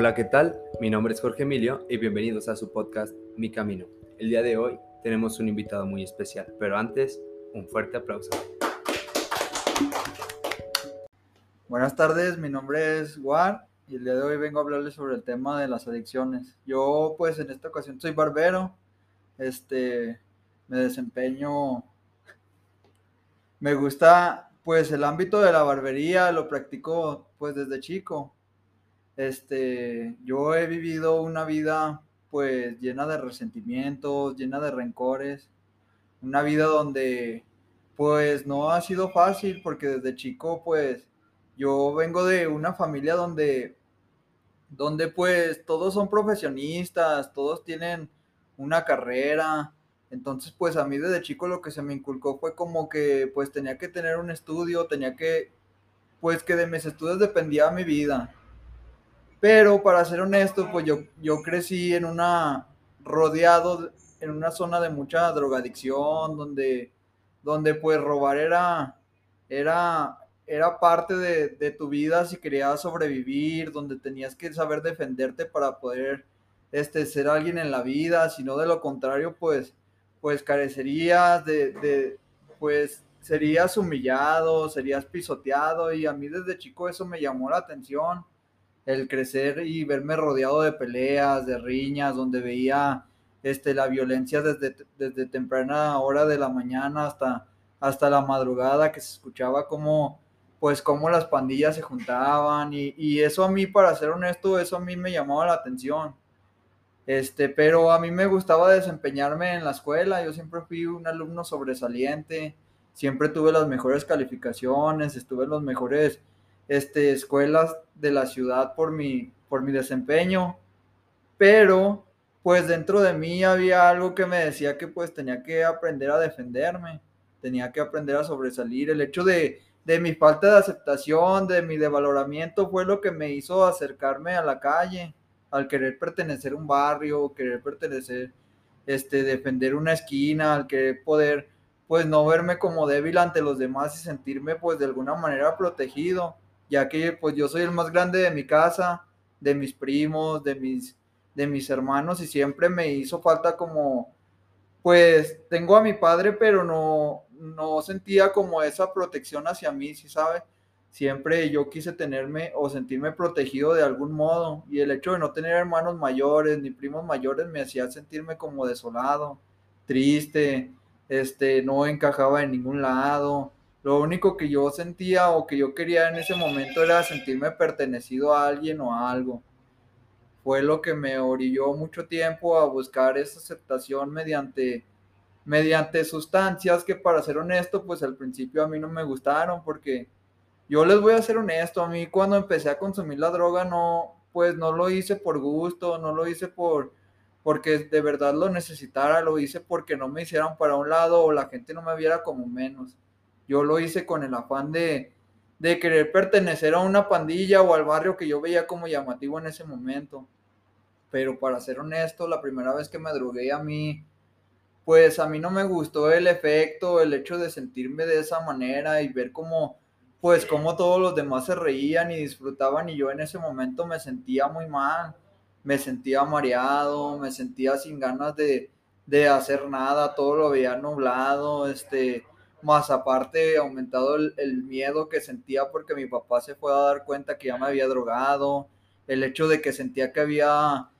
Hola, ¿qué tal? Mi nombre es Jorge Emilio y bienvenidos a su podcast Mi Camino. El día de hoy tenemos un invitado muy especial, pero antes, un fuerte aplauso. Buenas tardes, mi nombre es War y el día de hoy vengo a hablarles sobre el tema de las adicciones. Yo pues en esta ocasión soy barbero, este, me desempeño, me gusta pues el ámbito de la barbería, lo practico pues desde chico este, yo he vivido una vida pues llena de resentimientos, llena de rencores, una vida donde pues no ha sido fácil porque desde chico pues yo vengo de una familia donde donde pues todos son profesionistas, todos tienen una carrera, entonces pues a mí desde chico lo que se me inculcó fue como que pues tenía que tener un estudio, tenía que pues que de mis estudios dependía mi vida. Pero para ser honesto, pues yo, yo crecí en una, rodeado en una zona de mucha drogadicción, donde, donde pues robar era, era, era parte de, tu vida si querías sobrevivir, donde tenías que saber defenderte para poder este, ser alguien en la vida, si no de lo contrario, pues, pues carecerías de, de, pues serías humillado, serías pisoteado. Y a mí desde chico eso me llamó la atención el crecer y verme rodeado de peleas, de riñas, donde veía este, la violencia desde, desde temprana hora de la mañana hasta, hasta la madrugada, que se escuchaba como, pues, cómo las pandillas se juntaban, y, y, eso a mí, para ser honesto, eso a mí me llamaba la atención. Este, pero a mí me gustaba desempeñarme en la escuela, yo siempre fui un alumno sobresaliente, siempre tuve las mejores calificaciones, estuve en los mejores este, escuelas de la ciudad por mi, por mi desempeño, pero pues dentro de mí había algo que me decía que pues tenía que aprender a defenderme, tenía que aprender a sobresalir. El hecho de, de mi falta de aceptación, de mi devaloramiento, fue lo que me hizo acercarme a la calle, al querer pertenecer a un barrio, querer pertenecer, este, defender una esquina, al querer poder, pues no verme como débil ante los demás y sentirme pues de alguna manera protegido ya que pues yo soy el más grande de mi casa, de mis primos, de mis, de mis hermanos y siempre me hizo falta como, pues tengo a mi padre, pero no, no sentía como esa protección hacia mí, ¿sí sabe? Siempre yo quise tenerme o sentirme protegido de algún modo y el hecho de no tener hermanos mayores ni primos mayores me hacía sentirme como desolado, triste, este, no encajaba en ningún lado lo único que yo sentía o que yo quería en ese momento era sentirme pertenecido a alguien o a algo. Fue lo que me orilló mucho tiempo a buscar esa aceptación mediante, mediante sustancias que para ser honesto, pues al principio a mí no me gustaron porque yo les voy a ser honesto, a mí cuando empecé a consumir la droga no, pues no lo hice por gusto, no lo hice por porque de verdad lo necesitara, lo hice porque no me hicieran para un lado o la gente no me viera como menos yo lo hice con el afán de, querer pertenecer a una pandilla o al barrio que yo veía como llamativo en ese momento. Pero para ser honesto, la primera vez que me drogué a mí, pues a mí no me gustó el efecto, el hecho de sentirme de esa manera y ver cómo, pues cómo todos los demás se reían y disfrutaban y yo en ese momento me sentía muy mal, me sentía mareado, me sentía sin ganas de, de hacer nada, todo lo veía nublado, este, más aparte aumentado el, miedo que sentía porque mi papá se fue a dar cuenta que ya me había drogado, el hecho de que sentía que había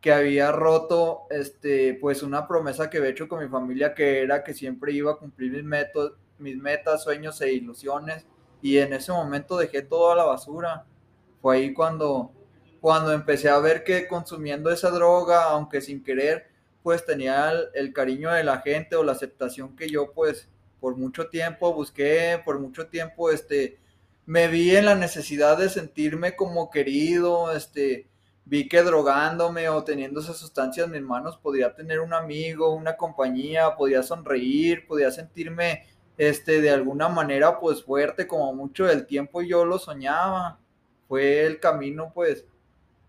que había roto este pues una promesa que había hecho con mi familia que era que siempre iba a cumplir mis metas, mis metas, sueños e ilusiones y en ese momento dejé todo a la basura. Fue ahí cuando cuando empecé a ver que consumiendo esa droga, aunque sin querer, pues tenía el, el cariño de la gente o la aceptación que yo pues por mucho tiempo busqué, por mucho tiempo, este, me vi en la necesidad de sentirme como querido, este, vi que drogándome o teniendo esas sustancias mis manos podía tener un amigo, una compañía, podía sonreír, podía sentirme, este, de alguna manera, pues fuerte, como mucho del tiempo yo lo soñaba. Fue el camino, pues,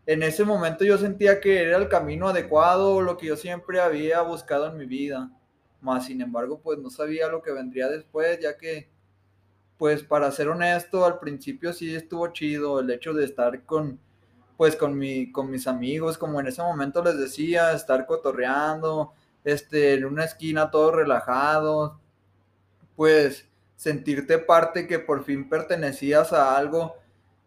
en ese momento yo sentía que era el camino adecuado, lo que yo siempre había buscado en mi vida más sin embargo, pues no sabía lo que vendría después, ya que, pues para ser honesto, al principio sí estuvo chido el hecho de estar con, pues con, mi, con mis amigos, como en ese momento les decía, estar cotorreando, este, en una esquina todos relajados, pues sentirte parte que por fin pertenecías a algo,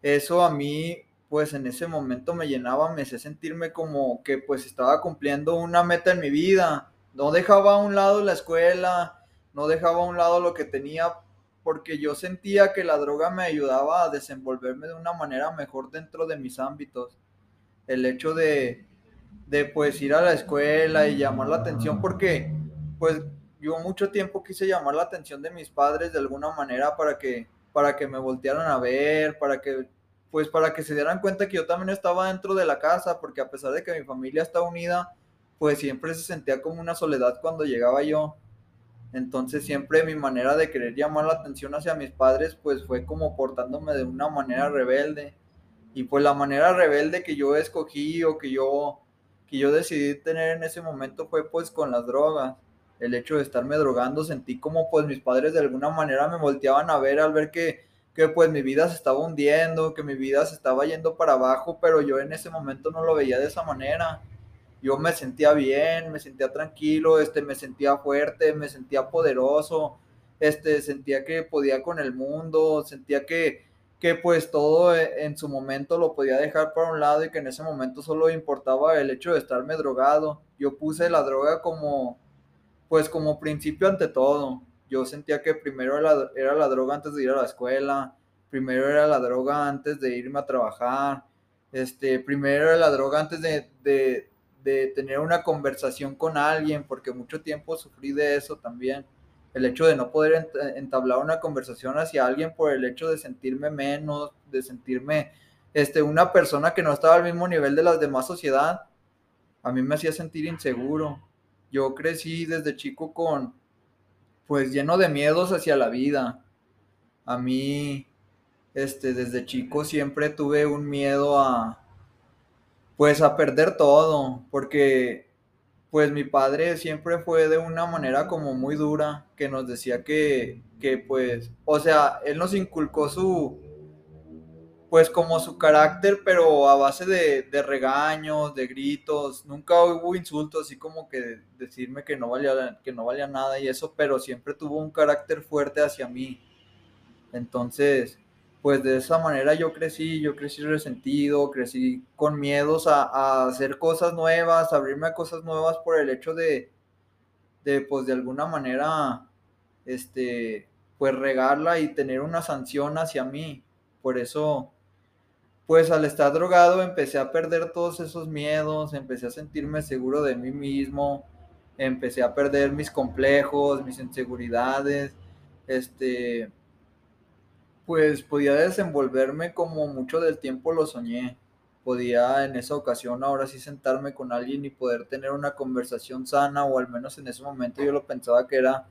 eso a mí pues en ese momento me llenaba, me hacía sentirme como que pues estaba cumpliendo una meta en mi vida. No dejaba a un lado la escuela, no dejaba a un lado lo que tenía, porque yo sentía que la droga me ayudaba a desenvolverme de una manera mejor dentro de mis ámbitos. El hecho de, de pues ir a la escuela y llamar la atención, porque pues yo mucho tiempo quise llamar la atención de mis padres de alguna manera para que, para que me voltearan a ver, para que pues para que se dieran cuenta que yo también estaba dentro de la casa, porque a pesar de que mi familia está unida, pues siempre se sentía como una soledad cuando llegaba yo. Entonces siempre mi manera de querer llamar la atención hacia mis padres, pues fue como portándome de una manera rebelde. Y pues la manera rebelde que yo escogí o que yo, que yo decidí tener en ese momento fue pues con las drogas. El hecho de estarme drogando, sentí como pues mis padres de alguna manera me volteaban a ver al ver que que pues mi vida se estaba hundiendo, que mi vida se estaba yendo para abajo, pero yo en ese momento no lo veía de esa manera. Yo me sentía bien, me sentía tranquilo, este, me sentía fuerte, me sentía poderoso, este, sentía que podía con el mundo, sentía que, que pues todo en su momento lo podía dejar para un lado y que en ese momento solo importaba el hecho de estarme drogado. Yo puse la droga como, pues como principio ante todo yo sentía que primero era la, droga antes de ir a la escuela, primero era la droga antes de irme a trabajar, este, primero era la droga antes de, tener una conversación con alguien, porque mucho tiempo sufrí de eso también. El hecho de no poder entablar una conversación hacia alguien por el hecho de sentirme menos, de sentirme este, una persona que no estaba al mismo nivel de las demás sociedad, a mí me hacía sentir inseguro. Yo crecí desde chico con, pues lleno de miedos hacia la vida. A mí, este, desde chico siempre tuve un miedo a, pues a perder todo, porque pues mi padre siempre fue de una manera como muy dura, que nos decía que, que pues, o sea, él nos inculcó su, pues como su carácter, pero a base de, regaños, de gritos, nunca hubo insultos, así como que decirme que no, valía, que no valía nada y eso, pero siempre tuvo un carácter fuerte hacia mí. Entonces, pues de esa manera yo crecí, yo crecí resentido, crecí con miedos a, hacer cosas nuevas, abrirme a cosas nuevas por el hecho de, de pues de alguna manera, este, pues regarla y tener una sanción hacia mí. Por eso pues al estar drogado empecé a perder todos esos miedos, empecé a sentirme seguro de mí mismo, empecé a perder mis complejos, mis inseguridades, este, pues podía desenvolverme como mucho del tiempo lo soñé. Podía en esa ocasión ahora sí sentarme con alguien y poder tener una conversación sana, o al menos en ese momento yo lo pensaba que era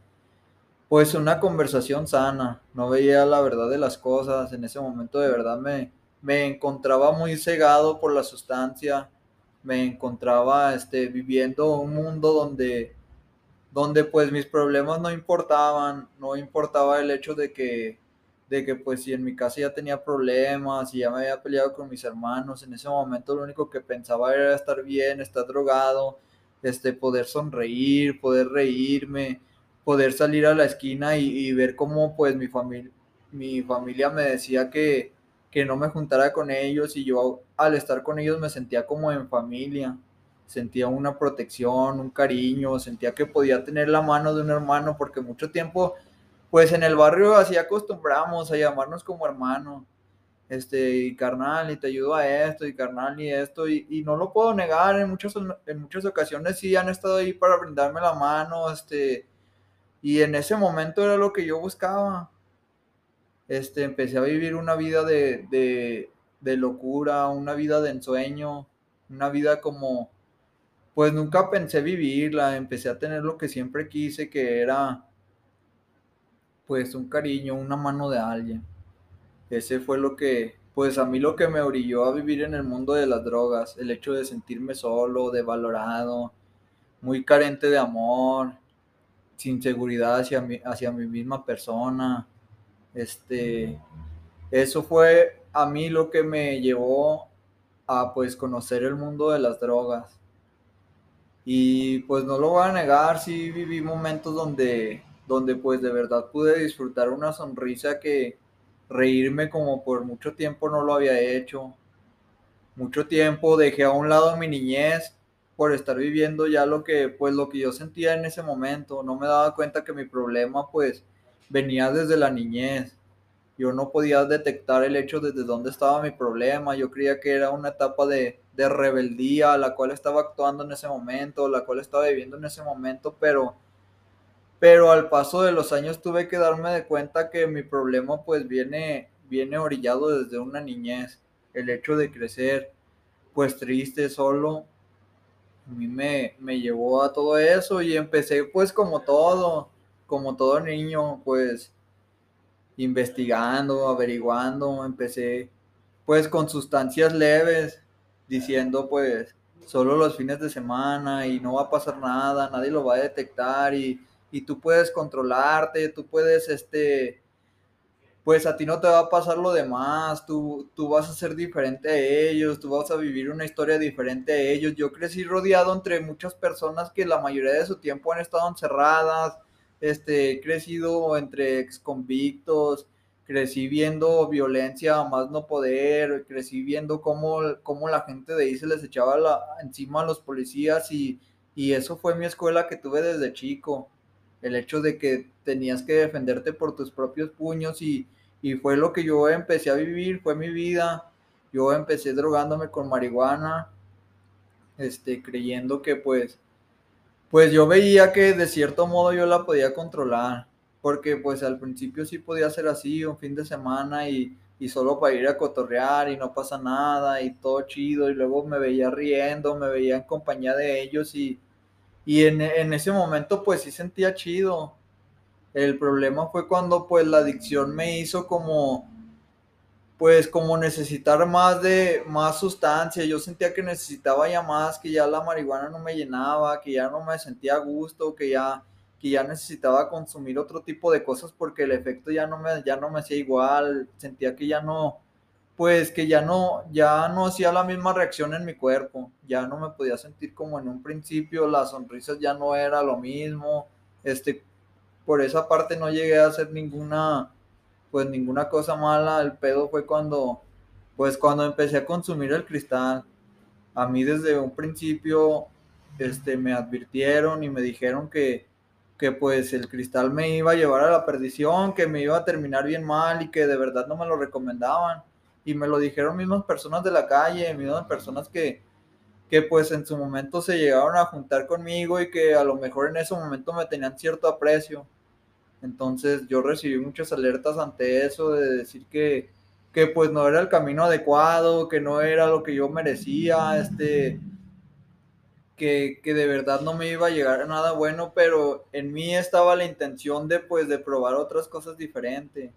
pues una conversación sana. No veía la verdad de las cosas, en ese momento de verdad me, me encontraba muy cegado por la sustancia, me encontraba este, viviendo un mundo donde, donde pues mis problemas no importaban, no importaba el hecho de que, de que pues si en mi casa ya tenía problemas y ya me había peleado con mis hermanos, en ese momento lo único que pensaba era estar bien, estar drogado, este, poder sonreír, poder reírme, poder salir a la esquina y, ver cómo pues mi familia, mi familia me decía que, que no me juntara con ellos y yo al estar con ellos me sentía como en familia, sentía una protección, un cariño, sentía que podía tener la mano de un hermano porque mucho tiempo, pues en el barrio así acostumbramos a llamarnos como hermano, este, y carnal, y te ayudo a esto, y carnal, y esto, y, no lo puedo negar, en muchas, en muchas ocasiones sí han estado ahí para brindarme la mano, este, y en ese momento era lo que yo buscaba, este, empecé a vivir una vida de, locura, una vida de ensueño, una vida como, pues nunca pensé vivirla, empecé a tener lo que siempre quise, que era, pues un cariño, una mano de alguien. Ese fue lo que, pues a mí lo que me orilló a vivir en el mundo de las drogas, el hecho de sentirme solo, devalorado, muy carente de amor, sin seguridad hacia mi, hacia mi misma persona, este, eso fue a mí lo que me llevó a pues conocer el mundo de las drogas. Y pues no lo voy a negar, sí viví momentos donde, donde pues de verdad pude disfrutar una sonrisa que reírme como por mucho tiempo no lo había hecho. Mucho tiempo dejé a un lado mi niñez por estar viviendo ya lo que pues lo que yo sentía en ese momento. No me daba cuenta que mi problema pues venía desde la niñez yo no podía detectar el hecho desde dónde estaba mi problema. Yo creía que era una etapa de, de rebeldía la cual estaba actuando en ese momento, la cual estaba viviendo en ese momento, pero, pero al paso de los años tuve que darme de cuenta que mi problema pues viene, viene orillado desde una niñez. El hecho de crecer pues triste, solo, a mí me, me llevó a todo eso y empecé pues como todo, como todo niño, pues investigando, averiguando, empecé pues con sustancias leves, diciendo pues solo los fines de semana y no va a pasar nada, nadie lo va a detectar y, y tú puedes controlarte, tú puedes este pues a ti no te va a pasar lo demás, tú, tú vas a ser diferente a ellos, tú vas a vivir una historia diferente a ellos. Yo crecí rodeado entre muchas personas que la mayoría de su tiempo han estado encerradas, este, he crecido entre ex convictos, crecí viendo violencia más no poder, crecí viendo cómo, cómo la gente de ahí se les echaba la, encima a los policías y, y eso fue mi escuela que tuve desde chico. El hecho de que tenías que defenderte por tus propios puños y, y fue lo que yo empecé a vivir, fue mi vida. Yo empecé drogándome con marihuana, este, creyendo que pues pues yo veía que de cierto modo yo la podía controlar, porque pues al principio sí podía ser así, un fin de semana y, solo para ir a cotorrear y no pasa nada y todo chido y luego me veía riendo, me veía en compañía de ellos y, y en, en ese momento pues sí sentía chido. El problema fue cuando pues la adicción me hizo como pues como necesitar más de más sustancia, yo sentía que necesitaba ya más, que ya la marihuana no me llenaba, que ya no me sentía a gusto, que ya que ya necesitaba consumir otro tipo de cosas porque el efecto ya no me ya no me hacía igual, sentía que ya no pues que ya no ya no hacía la misma reacción en mi cuerpo, ya no me podía sentir como en un principio, las sonrisas ya no era lo mismo, este por esa parte no llegué a hacer ninguna pues ninguna cosa mala, el pedo fue cuando, pues cuando empecé a consumir el cristal. A mí desde un principio, este, me advirtieron y me dijeron que, que pues el cristal me iba a llevar a la perdición, que me iba a terminar bien mal y que de verdad no me lo recomendaban. Y me lo dijeron mismas personas de la calle, mismas personas que, que pues en su momento se llegaron a juntar conmigo y que a lo mejor en ese momento me tenían cierto aprecio. Entonces yo recibí muchas alertas ante eso de decir que, que pues no era el camino adecuado, que no era lo que yo merecía, este, que, que, de verdad no me iba a llegar a nada bueno, pero en mí estaba la intención de pues de probar otras cosas diferentes.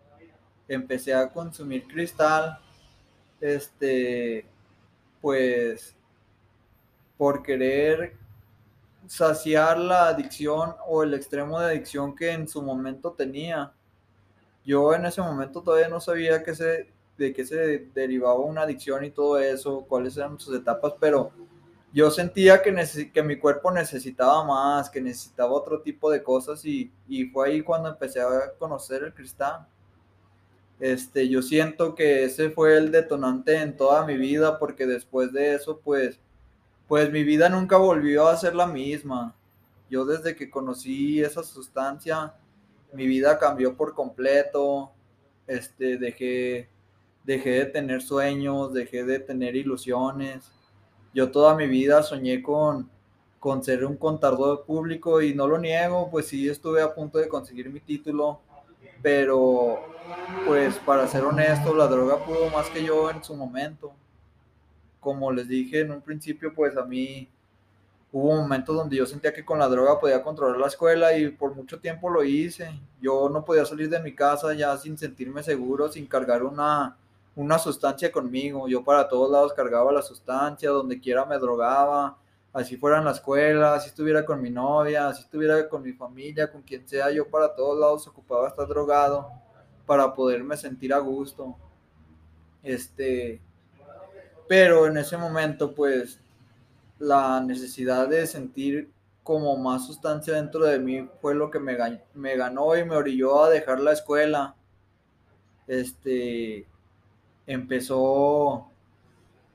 Empecé a consumir cristal, este, pues por querer saciar la adicción o el extremo de adicción que en su momento tenía. Yo en ese momento todavía no sabía que se, de qué se derivaba una adicción y todo eso, cuáles eran sus etapas, pero yo sentía que, que mi cuerpo necesitaba más, que necesitaba otro tipo de cosas y, y fue ahí cuando empecé a conocer el cristal. Este, yo siento que ese fue el detonante en toda mi vida porque después de eso, pues, pues mi vida nunca volvió a ser la misma. Yo desde que conocí esa sustancia, mi vida cambió por completo. Este, dejé, dejé de tener sueños, dejé de tener ilusiones. Yo toda mi vida soñé con, con ser un contador público y no lo niego, pues sí estuve a punto de conseguir mi título, pero pues para ser honesto, la droga pudo más que yo en su momento como les dije en un principio, pues a mí hubo momentos donde yo sentía que con la droga podía controlar la escuela y por mucho tiempo lo hice. Yo no podía salir de mi casa ya sin sentirme seguro, sin cargar una, una sustancia conmigo. Yo para todos lados cargaba la sustancia, donde quiera me drogaba, así fuera en la escuela, así estuviera con mi novia, así estuviera con mi familia, con quien sea, yo para todos lados ocupaba estar drogado para poderme sentir a gusto. Este, Pero en ese momento, pues, la necesidad de sentir como más sustancia dentro de mí fue lo que me, me ganó y me orilló a dejar la escuela. Este, empezó,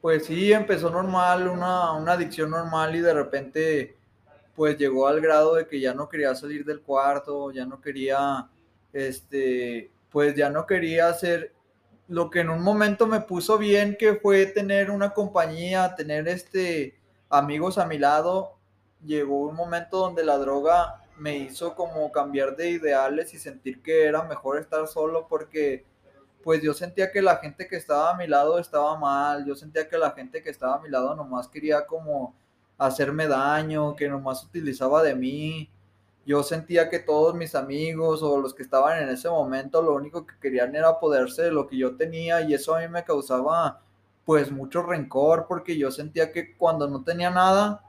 pues sí, empezó normal, una, una adicción normal y de repente pues llegó al grado de que ya no quería salir del cuarto, ya no quería, este, pues ya no quería hacer lo que en un momento me puso bien, que fue tener una compañía, tener este, amigos a mi lado, llegó un momento donde la droga me hizo como cambiar de ideales y sentir que era mejor estar solo porque pues yo sentía que la gente que estaba a mi lado estaba mal, yo sentía que la gente que estaba a mi lado nomás quería como hacerme daño, que nomás utilizaba de mí. Yo sentía que todos mis amigos o los que estaban en ese momento lo único que querían era poderse de lo que yo tenía y eso a mí me causaba pues mucho rencor porque yo sentía que cuando no tenía nada,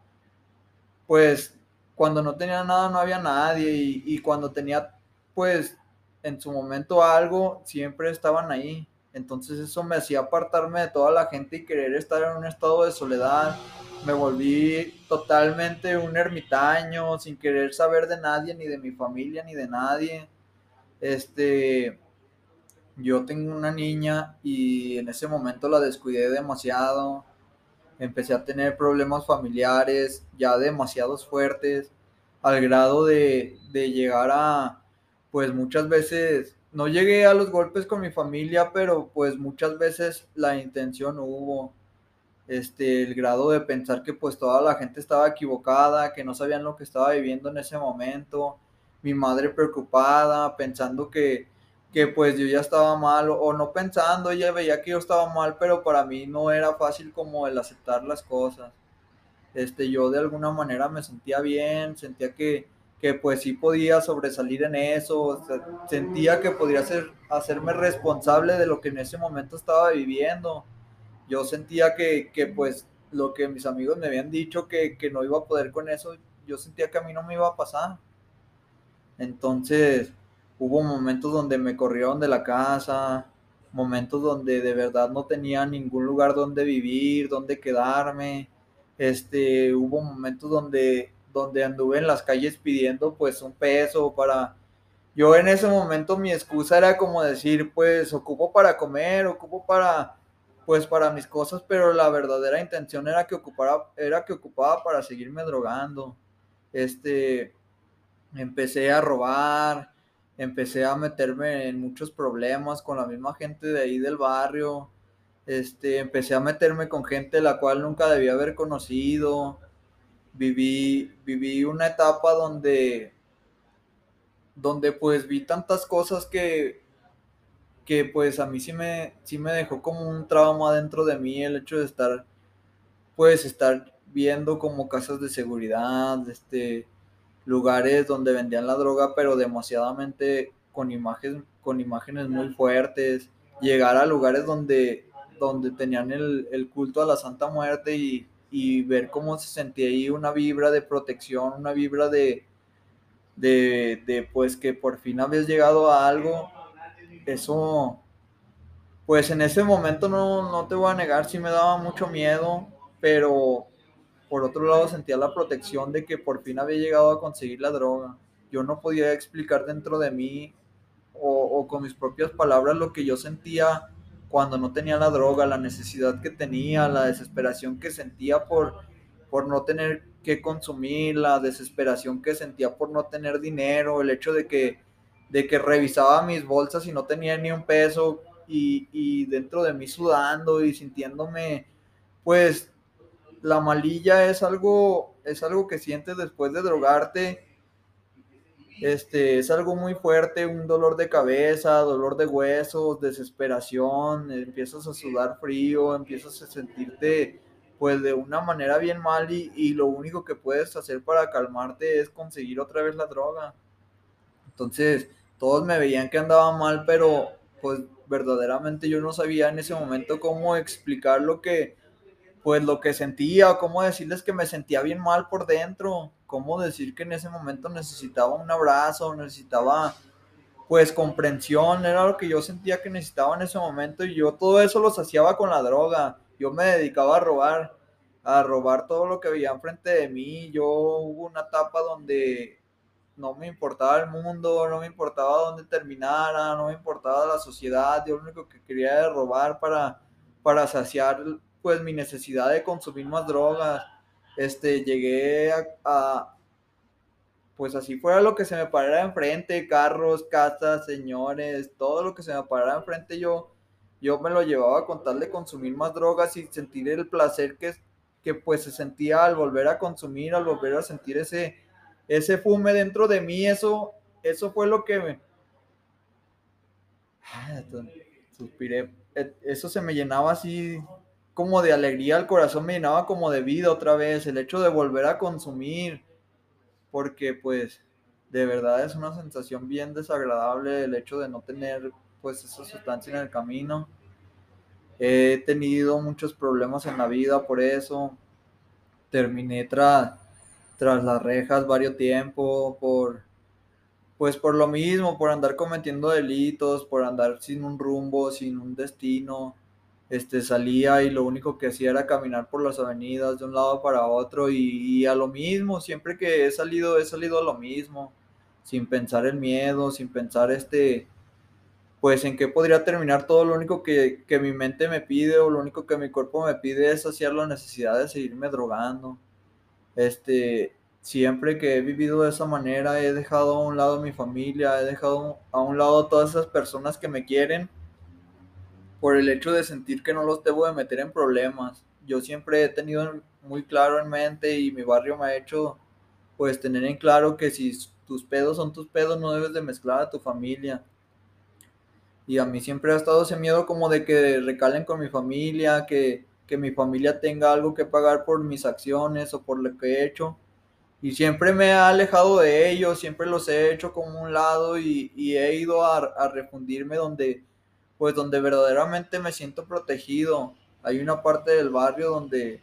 pues cuando no tenía nada no había nadie y, y cuando tenía pues en su momento algo, siempre estaban ahí. Entonces eso me hacía apartarme de toda la gente y querer estar en un estado de soledad. Me volví totalmente un ermitaño, sin querer saber de nadie, ni de mi familia, ni de nadie. Este, yo tengo una niña y en ese momento la descuidé demasiado. Empecé a tener problemas familiares ya demasiados fuertes, al grado de, de llegar a, pues muchas veces no llegué a los golpes con mi familia, pero pues muchas veces la intención hubo, este, el grado de pensar que pues toda la gente estaba equivocada, que no sabían lo que estaba viviendo en ese momento, mi madre preocupada, pensando que, que pues yo ya estaba mal, o no pensando, ella veía que yo estaba mal, pero para mí no era fácil como el aceptar las cosas. Este, yo de alguna manera me sentía bien, sentía que, que pues sí podía sobresalir en eso, sentía que podría ser, hacerme responsable de lo que en ese momento estaba viviendo. Yo sentía que, que pues lo que mis amigos me habían dicho que, que, no iba a poder con eso, yo sentía que a mí no me iba a pasar. Entonces hubo momentos donde me corrieron de la casa, momentos donde de verdad no tenía ningún lugar donde vivir, donde quedarme. Este, hubo momentos donde donde anduve en las calles pidiendo pues un peso para... Yo en ese momento mi excusa era como decir pues ocupo para comer, ocupo para pues para mis cosas, pero la verdadera intención era que ocupara, era que ocupaba para seguirme drogando. Este, empecé a robar, empecé a meterme en muchos problemas con la misma gente de ahí del barrio. Este, empecé a meterme con gente la cual nunca debía haber conocido viví, viví una etapa donde, donde pues vi tantas cosas que, que pues a mí sí me, sí me dejó como un trauma dentro de mí el hecho de estar, pues estar viendo como casas de seguridad, este, lugares donde vendían la droga, pero demasiadamente con imágenes, con imágenes muy fuertes, llegar a lugares donde, donde tenían el, el culto a la Santa Muerte y, y ver cómo se sentía ahí una vibra de protección, una vibra de, de, pues que por fin habías llegado a algo, eso, pues en ese momento no, no te voy a negar, sí me daba mucho miedo, pero por otro lado sentía la protección de que por fin había llegado a conseguir la droga. Yo no podía explicar dentro de mí o con mis propias palabras lo que yo sentía cuando no tenía la droga, la necesidad que tenía, la desesperación que sentía por, por no tener que consumir, la desesperación que sentía por no tener dinero, el hecho de que, de que revisaba mis bolsas y no tenía ni un peso y, y dentro de mí sudando y sintiéndome, pues la malilla es algo, es algo que sientes después de drogarte este, es algo muy fuerte, un dolor de cabeza, dolor de huesos, desesperación, empiezas a sudar frío, empiezas a sentirte pues de una manera bien mal y, y lo único que puedes hacer para calmarte es conseguir otra vez la droga. Entonces, todos me veían que andaba mal, pero pues verdaderamente yo no sabía en ese momento cómo explicar lo que, pues lo que sentía, cómo decirles que me sentía bien mal por dentro, cómo decir que en ese momento necesitaba un abrazo, necesitaba pues comprensión, era lo que yo sentía que necesitaba en ese momento y yo todo eso lo saciaba con la droga. yo me dedicaba a robar, a robar todo lo que veía enfrente de mí. Yo hubo una etapa donde no me importaba el mundo, no me importaba dónde terminara, no me importaba la sociedad, yo lo único que quería era robar para, para saciar pues mi necesidad de consumir más drogas. Este, llegué a, pues así fuera lo que se me parara enfrente, carros, casas, señores, todo lo que se me parara enfrente yo, yo me lo llevaba con tal de consumir más drogas y sentir el placer que, que pues se sentía al volver a consumir, al volver a sentir ese, ese fume dentro de mí, eso, eso fue lo que me... Suspiré. E, eso se me llenaba así como de alegría, el corazón me llenaba como de vida otra vez, el hecho de volver a consumir, porque pues de verdad es una sensación bien desagradable el hecho de no tener pues esa sustancia en el camino. He tenido muchos problemas en la vida por eso. Terminé tras tras las rejas varios tiempo por pues por lo mismo, por andar cometiendo delitos, por andar sin un rumbo, sin un destino. Este salía y lo único que hacía era caminar por las avenidas de un lado para otro y, a lo mismo, siempre que he salido he salido a lo mismo, sin pensar el miedo, sin pensar este pues en qué podría terminar todo, lo único que, que mi mente me pide o lo único que mi cuerpo me pide es saciar la necesidad de seguirme drogando. Este, siempre que he vivido de esa manera, he dejado a un lado mi familia, he dejado a un lado todas esas personas que me quieren por el hecho de sentir que no los debo de meter en problemas. Yo siempre he tenido muy claro en mente y mi barrio me ha hecho pues tener en claro que si tus pedos son tus pedos no debes de mezclar a tu familia. Y a mí siempre ha estado ese miedo como de que recalen con mi familia, que que mi familia tenga algo que pagar por mis acciones o por lo que he hecho. Y siempre me he alejado de ellos, siempre los he hecho como un lado y, he ido a, a, refundirme donde, pues donde verdaderamente me siento protegido. Hay una parte del barrio donde,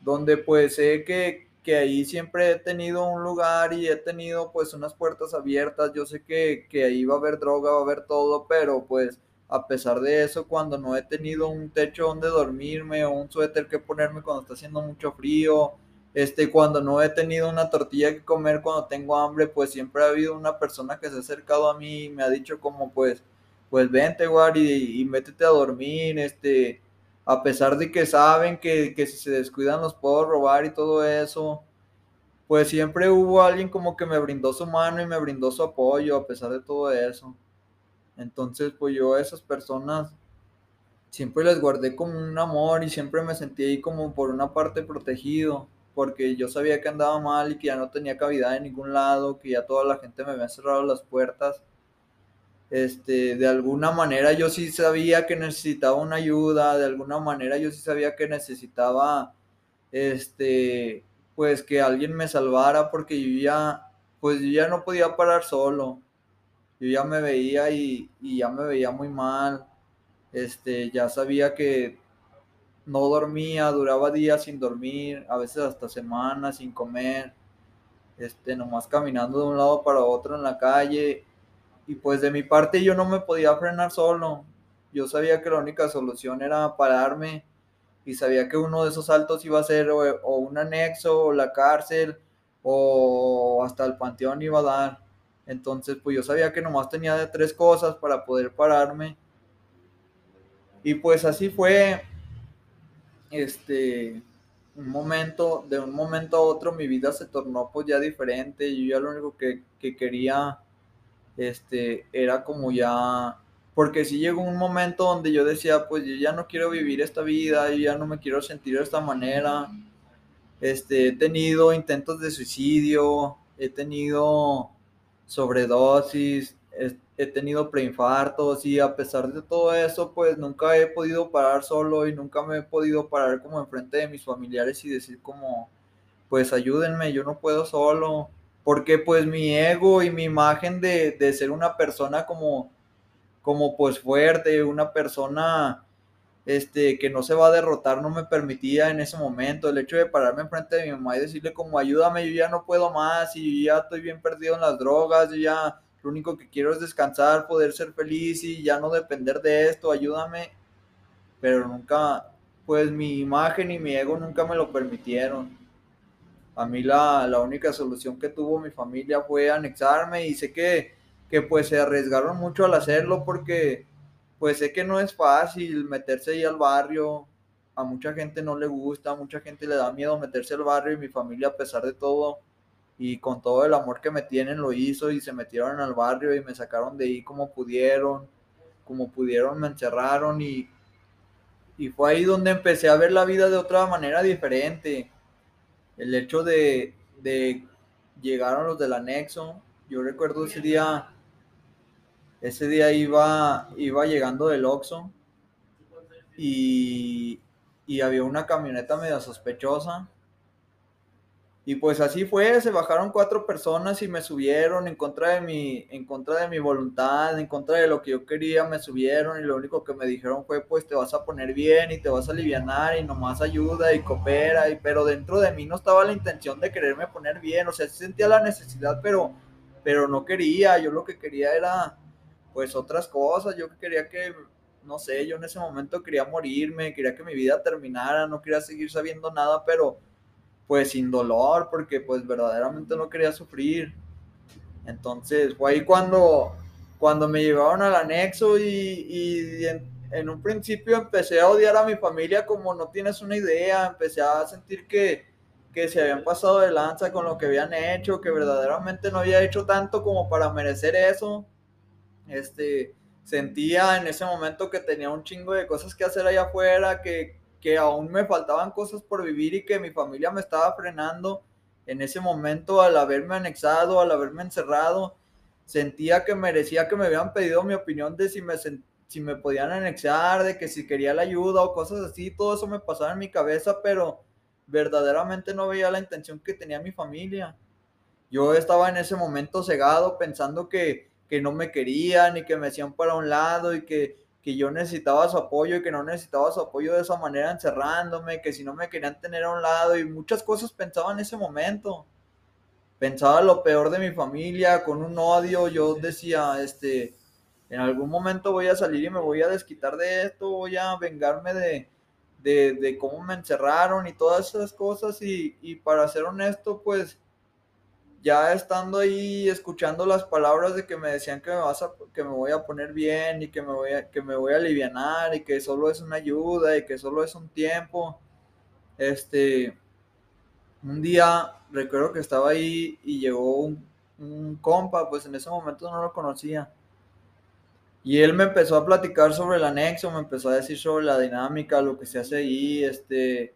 donde pues sé que, que ahí siempre he tenido un lugar y he tenido pues unas puertas abiertas. Yo sé que, que ahí va a haber droga, va a haber todo, pero pues a pesar de eso, cuando no he tenido un techo donde dormirme o un suéter que ponerme cuando está haciendo mucho frío, este, cuando no he tenido una tortilla que comer cuando tengo hambre, pues siempre ha habido una persona que se ha acercado a mí y me ha dicho como pues, pues vente, guar, y, y métete a dormir, este, a pesar de que saben que, que si se descuidan los puedo robar y todo eso, pues siempre hubo alguien como que me brindó su mano y me brindó su apoyo a pesar de todo eso. Entonces, pues yo a esas personas siempre les guardé como un amor y siempre me sentí ahí como por una parte protegido, porque yo sabía que andaba mal y que ya no tenía cavidad en ningún lado, que ya toda la gente me había cerrado las puertas. Este, de alguna manera yo sí sabía que necesitaba una ayuda, de alguna manera yo sí sabía que necesitaba, este, pues que alguien me salvara porque yo ya, pues yo ya no podía parar solo yo ya me veía y, ya me veía muy mal. Este, ya sabía que no dormía, duraba días sin dormir, a veces hasta semanas sin comer, este, nomás caminando de un lado para otro en la calle. Y pues de mi parte yo no me podía frenar solo. Yo sabía que la única solución era pararme y sabía que uno de esos saltos iba a ser o, un anexo o la cárcel o hasta el panteón iba a dar. Entonces, pues yo sabía que nomás tenía tres cosas para poder pararme. Y pues así fue, este, un momento, de un momento a otro mi vida se tornó pues ya diferente. Yo ya lo único que, quería, este, era como ya, porque si llegó un momento donde yo decía, pues yo ya no quiero vivir esta vida, yo ya no me quiero sentir de esta manera. Este, he tenido intentos de suicidio, he tenido sobredosis, he tenido preinfartos y a pesar de todo eso, pues nunca he podido parar solo y nunca me he podido parar como enfrente de mis familiares y decir como, pues ayúdenme, yo no puedo solo, porque pues mi ego y mi imagen de, de ser una persona como, como pues fuerte, una persona este, que no se va a derrotar, no me permitía en ese momento. El hecho de pararme enfrente de mi mamá y decirle como ayúdame, yo ya no puedo más y yo ya estoy bien perdido en las drogas, yo ya lo único que quiero es descansar, poder ser feliz y ya no depender de esto, ayúdame. Pero nunca, pues mi imagen y mi ego nunca me lo permitieron. A mí la, la única solución que tuvo mi familia fue anexarme y sé que, que pues se arriesgaron mucho al hacerlo porque pues sé que no es fácil meterse ahí al barrio, a mucha gente no le gusta, a mucha gente le da miedo meterse al barrio y mi familia a pesar de todo y con todo el amor que me tienen lo hizo y se metieron al barrio y me sacaron de ahí como pudieron, como pudieron me encerraron y, y fue ahí donde empecé a ver la vida de otra manera diferente. El hecho de, de llegaron los del anexo, yo recuerdo ese día, ese día iba, iba llegando del Oxxo y, y había una camioneta medio sospechosa y pues así fue, se bajaron cuatro personas y me subieron en contra de mi, en contra de mi voluntad, en contra de lo que yo quería, me subieron y lo único que me dijeron fue pues te vas a poner bien y te vas a aliviar y nomás ayuda y coopera, y, pero dentro de mí no estaba la intención de quererme poner bien, o sea, sentía la necesidad, pero, pero no quería, yo lo que quería era pues otras cosas, yo quería que, no sé, yo en ese momento quería morirme, quería que mi vida terminara, no quería seguir sabiendo nada, pero pues sin dolor, porque pues verdaderamente no quería sufrir. Entonces fue ahí cuando, cuando me llevaron al anexo y, en, un principio empecé a odiar a mi familia como no tienes una idea, empecé a sentir que, que se habían pasado de lanza con lo que habían hecho, que verdaderamente no había hecho tanto como para merecer eso. Este, sentía en ese momento que tenía un chingo de cosas que hacer allá afuera, que, que aún me faltaban cosas por vivir y que mi familia me estaba frenando en ese momento al haberme anexado, al haberme encerrado. Sentía que merecía que me habían pedido mi opinión de si me, si me podían anexar, de que si quería la ayuda o cosas así. Todo eso me pasaba en mi cabeza, pero verdaderamente no veía la intención que tenía mi familia. Yo estaba en ese momento cegado pensando que, que no me querían y que me hacían para un lado y que que yo necesitaba su apoyo y que no necesitaba su apoyo de esa manera encerrándome, que si no me querían tener a un lado y muchas cosas pensaba en ese momento. Pensaba lo peor de mi familia, con un odio, yo decía, este, en algún momento voy a salir y me voy a desquitar de esto, voy a vengarme de, de, cómo me encerraron y todas esas cosas y, y para ser honesto, pues ya estando ahí escuchando las palabras de que me decían que me vas a, que me voy a poner bien y que me voy a, que me voy a y que solo es una ayuda y que solo es un tiempo. Este, un día recuerdo que estaba ahí y llegó un, un compa, pues en ese momento no lo conocía. Y él me empezó a platicar sobre el anexo, me empezó a decir sobre la dinámica, lo que se hace ahí, este,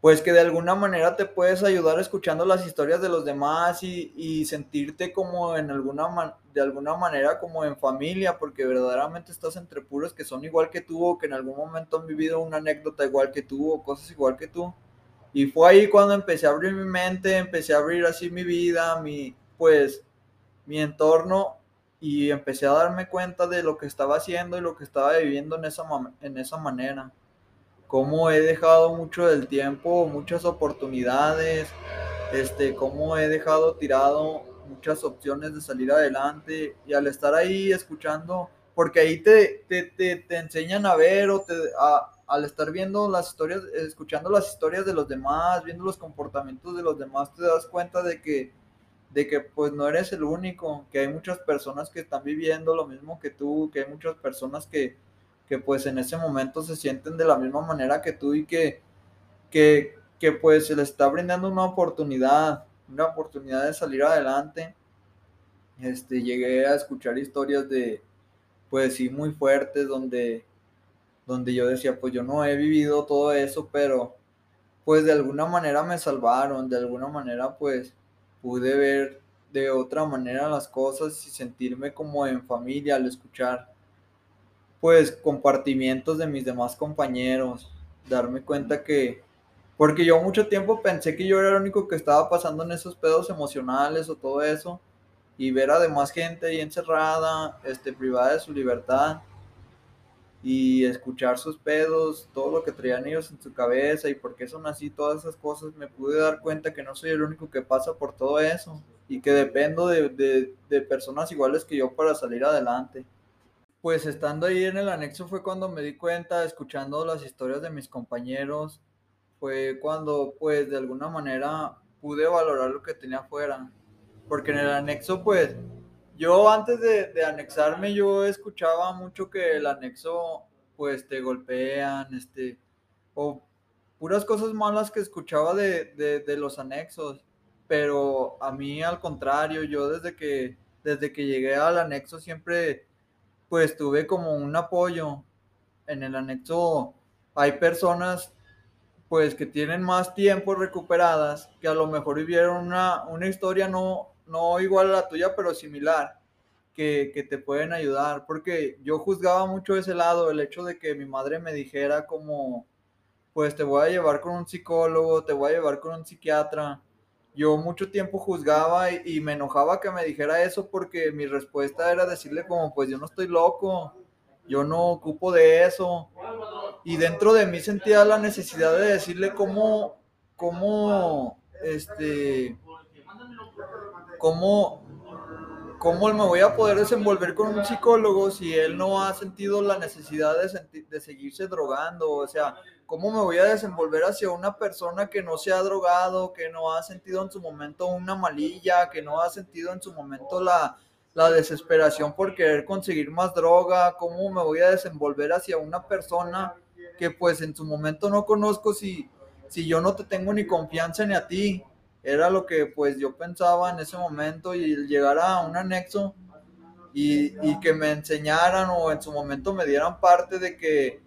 pues que de alguna manera te puedes ayudar escuchando las historias de los demás y, sentirte como en alguna de alguna manera como en familia, porque verdaderamente estás entre puros que son igual que tú o que en algún momento han vivido una anécdota igual que tú o cosas igual que tú. Y fue ahí cuando empecé a abrir mi mente, empecé a abrir así mi vida, mi pues mi entorno y empecé a darme cuenta de lo que estaba haciendo y lo que estaba viviendo en esa, en esa manera cómo he dejado mucho del tiempo, muchas oportunidades, este, cómo he dejado tirado muchas opciones de salir adelante y al estar ahí escuchando, porque ahí te, te, te, enseñan a ver o te, al estar viendo las historias, escuchando las historias de los demás, viendo los comportamientos de los demás, te das cuenta de que, de que pues no eres el único, que hay muchas personas que están viviendo lo mismo que tú, que hay muchas personas que, que pues en ese momento se sienten de la misma manera que tú y que, que, que pues se les está brindando una oportunidad, una oportunidad de salir adelante. Este, llegué a escuchar historias de, pues sí, muy fuertes, donde, donde yo decía, pues yo no he vivido todo eso, pero pues de alguna manera me salvaron, de alguna manera pues pude ver de otra manera las cosas y sentirme como en familia al escuchar pues compartimientos de mis demás compañeros, darme cuenta que, porque yo mucho tiempo pensé que yo era el único que estaba pasando en esos pedos emocionales o todo eso, y ver además gente ahí encerrada, este, privada de su libertad, y escuchar sus pedos, todo lo que traían ellos en su cabeza y por qué son así, todas esas cosas, me pude dar cuenta que no soy el único que pasa por todo eso y que dependo de, de personas iguales que yo para salir adelante pues estando ahí en el anexo fue cuando me di cuenta, escuchando las historias de mis compañeros, fue cuando pues de alguna manera pude valorar lo que tenía afuera. Porque en el anexo pues yo antes de, de anexarme yo escuchaba mucho que el anexo pues te golpean, este, o puras cosas malas que escuchaba de, de, de los anexos. Pero a mí al contrario, yo desde que, desde que llegué al anexo siempre pues tuve como un apoyo. En el anexo hay personas pues que tienen más tiempo recuperadas, que a lo mejor vivieron una, una historia no, no igual a la tuya, pero similar, que, que, te pueden ayudar. Porque yo juzgaba mucho ese lado, el hecho de que mi madre me dijera como, pues te voy a llevar con un psicólogo, te voy a llevar con un psiquiatra yo mucho tiempo juzgaba y, me enojaba que me dijera eso porque mi respuesta era decirle como, pues yo no estoy loco, yo no ocupo de eso. Y dentro de mí sentía la necesidad de decirle cómo, cómo, este, cómo, cómo me voy a poder desenvolver con un psicólogo si él no ha sentido la necesidad de, de seguirse drogando, o sea, ¿Cómo me voy a desenvolver hacia una persona que no se ha drogado, que no ha sentido en su momento una malilla, que no ha sentido en su momento la, la desesperación por querer conseguir más droga? ¿Cómo me voy a desenvolver hacia una persona que pues en su momento no conozco si, si yo no te tengo ni confianza ni a ti? Era lo que pues yo pensaba en ese momento y llegar a un anexo y, y que me enseñaran o en su momento me dieran parte de que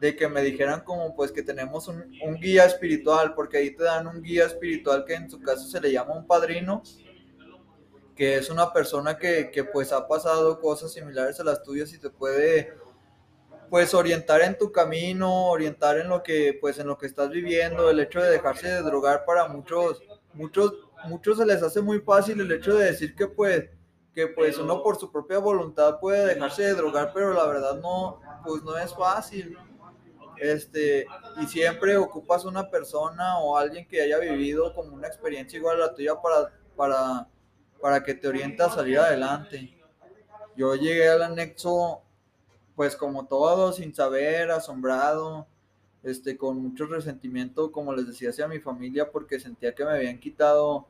de que me dijeran como pues que tenemos un, un, guía espiritual, porque ahí te dan un guía espiritual que en su caso se le llama un padrino, que es una persona que, que pues ha pasado cosas similares a las tuyas y te puede pues orientar en tu camino, orientar en lo que pues en lo que estás viviendo, el hecho de dejarse de drogar para muchos, muchos, muchos se les hace muy fácil el hecho de decir que pues que pues uno por su propia voluntad puede dejarse de drogar, pero la verdad no, pues no es fácil este, y siempre ocupas una persona o alguien que haya vivido como una experiencia igual a la tuya para, para, para que te oriente a salir adelante. Yo llegué al anexo, pues como todo, sin saber, asombrado, este, con mucho resentimiento, como les decía, hacia mi familia, porque sentía que me habían quitado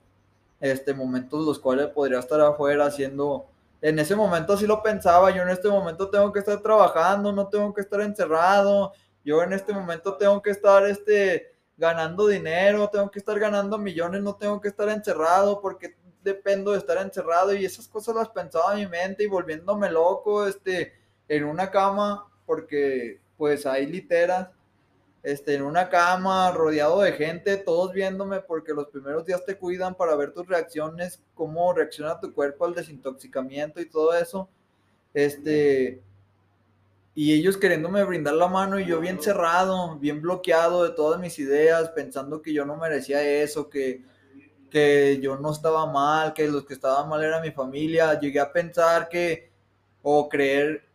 este, momentos los cuales podría estar afuera haciendo... En ese momento sí lo pensaba, yo en este momento tengo que estar trabajando, no tengo que estar encerrado, yo en este momento tengo que estar este, ganando dinero, tengo que estar ganando millones, no tengo que estar encerrado porque dependo de estar encerrado y esas cosas las pensaba en mi mente y volviéndome loco este, en una cama porque pues hay literas. Este, en una cama, rodeado de gente, todos viéndome, porque los primeros días te cuidan para ver tus reacciones, cómo reacciona tu cuerpo al desintoxicamiento y todo eso. Este, y ellos queriéndome brindar la mano y yo bien cerrado, bien bloqueado de todas mis ideas, pensando que yo no merecía eso, que, que yo no estaba mal, que los que estaban mal era mi familia. Llegué a pensar que, o creer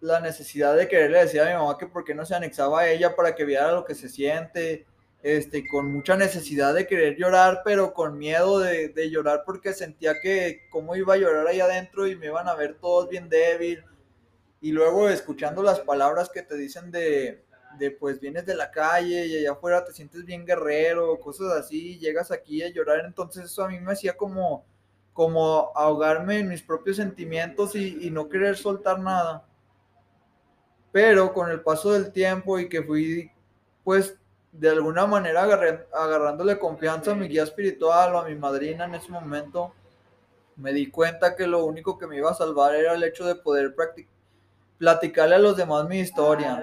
la necesidad de quererle decir a mi mamá que por qué no se anexaba a ella para que viera lo que se siente, este, con mucha necesidad de querer llorar, pero con miedo de, de llorar porque sentía que cómo iba a llorar ahí adentro y me iban a ver todos bien débil y luego escuchando las palabras que te dicen de, de, pues vienes de la calle y allá afuera te sientes bien guerrero, cosas así, llegas aquí a llorar, entonces eso a mí me hacía como, como ahogarme en mis propios sentimientos y, no querer soltar nada. Pero con el paso del tiempo y que fui pues de alguna manera agarré, agarrándole confianza a mi guía espiritual o a mi madrina en ese momento, me di cuenta que lo único que me iba a salvar era el hecho de poder practicar platicarle a los demás mi historia.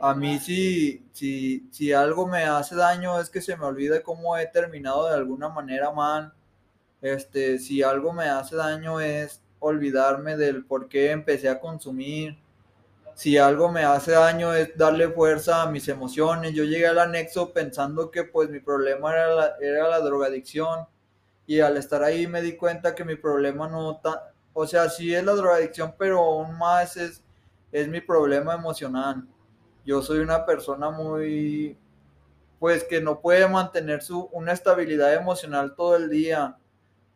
A mí si, si, si algo me hace daño es que se me olvide cómo he terminado de alguna manera mal. Este, si algo me hace daño es olvidarme del por qué empecé a consumir. Si algo me hace daño es darle fuerza a mis emociones. Yo llegué al anexo pensando que pues mi problema era la, era la drogadicción y al estar ahí me di cuenta que mi problema no, o sea, sí es la drogadicción, pero aún más es, es mi problema emocional. Yo soy una persona muy, pues que no puede mantener su, una estabilidad emocional todo el día.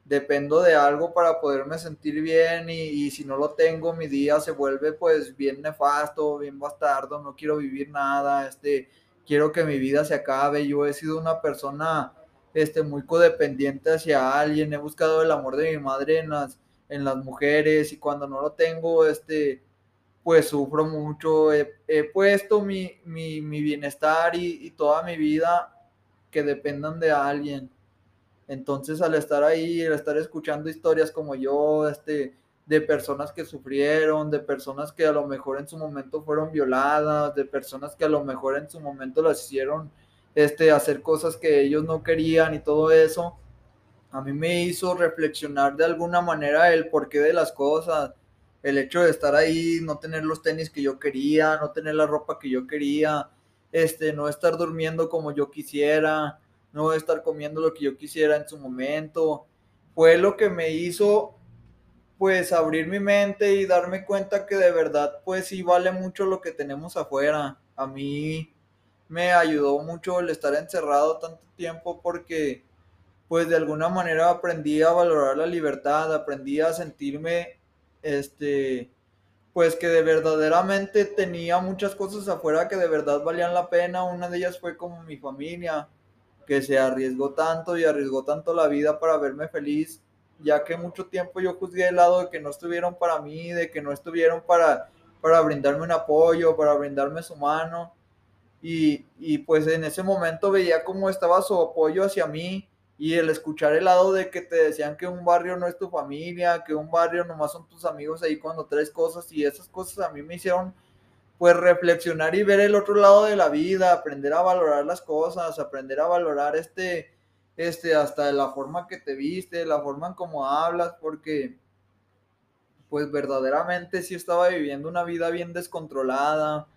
dependo de algo para poderme sentir bien y, y, si no lo tengo mi día se vuelve pues bien nefasto, bien bastardo, no quiero vivir nada, este, quiero que mi vida se acabe, yo he sido una persona este, muy codependiente hacia alguien, he buscado el amor de mi madre en las, en las mujeres y cuando no lo tengo, este, pues sufro mucho, he, puesto mi, mi, mi bienestar y, y toda mi vida que dependan de alguien. Entonces, al estar ahí, al estar escuchando historias como yo, este, de personas que sufrieron, de personas que a lo mejor en su momento fueron violadas, de personas que a lo mejor en su momento las hicieron este, hacer cosas que ellos no querían y todo eso, a mí me hizo reflexionar de alguna manera el porqué de las cosas, el hecho de estar ahí, no tener los tenis que yo quería, no tener la ropa que yo quería, este, no estar durmiendo como yo quisiera, no estar comiendo lo que yo quisiera en su momento. Fue lo que me hizo pues abrir mi mente y darme cuenta que de verdad pues sí vale mucho lo que tenemos afuera. A mí me ayudó mucho el estar encerrado tanto tiempo porque pues de alguna manera aprendí a valorar la libertad, aprendí a sentirme este pues que de verdaderamente tenía muchas cosas afuera que de verdad valían la pena. Una de ellas fue como mi familia, que se arriesgó tanto y arriesgó tanto la vida para verme feliz, ya que mucho tiempo yo juzgué el lado de que no estuvieron para mí, de que no estuvieron para, para brindarme un apoyo, para brindarme su mano. Y, y pues en ese momento veía cómo estaba su apoyo hacia mí y el escuchar el lado de que te decían que un barrio no es tu familia, que un barrio nomás son tus amigos ahí cuando traes cosas y esas cosas a mí me hicieron pues reflexionar y ver el otro lado de la vida, aprender a valorar las cosas, aprender a valorar este, este, hasta la forma que te viste, la forma en cómo hablas, porque pues verdaderamente sí estaba viviendo una vida bien descontrolada,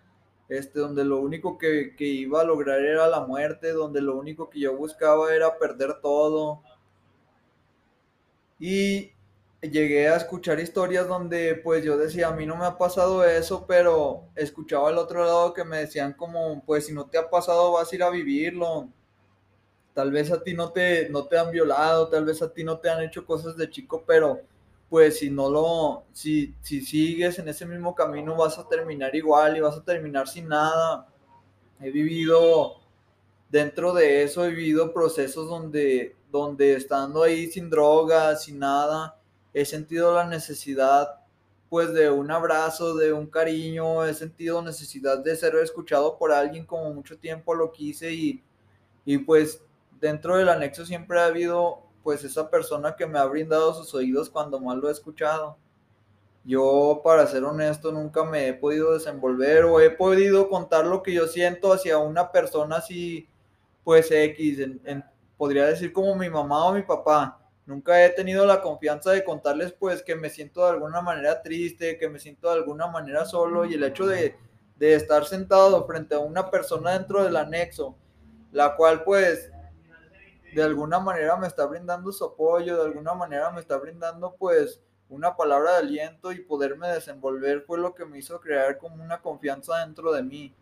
este, donde lo único que, que iba a lograr era la muerte, donde lo único que yo buscaba era perder todo. Y llegué a escuchar historias donde pues yo decía, a mí no me ha pasado eso, pero escuchaba al otro lado que me decían como, pues si no te ha pasado vas a ir a vivirlo. Tal vez a ti no te, no te han violado, tal vez a ti no te han hecho cosas de chico, pero pues si no lo, si, si sigues en ese mismo camino vas a terminar igual y vas a terminar sin nada. He vivido, dentro de eso he vivido procesos donde, donde estando ahí sin drogas, sin nada, he sentido la necesidad pues de un abrazo, de un cariño, he sentido necesidad de ser escuchado por alguien como mucho tiempo lo quise y, y pues dentro del anexo siempre ha habido pues esa persona que me ha brindado sus oídos cuando más lo he escuchado. Yo, para ser honesto, nunca me he podido desenvolver o he podido contar lo que yo siento hacia una persona así, pues X, podría decir como mi mamá o mi papá nunca he tenido la confianza de contarles pues que me siento de alguna manera triste, que me siento de alguna manera solo y el hecho de, de estar sentado frente a una persona dentro del anexo, la cual pues de alguna manera me está brindando su apoyo, de alguna manera me está brindando pues una palabra de aliento y poderme desenvolver fue lo que me hizo crear como una confianza dentro de mí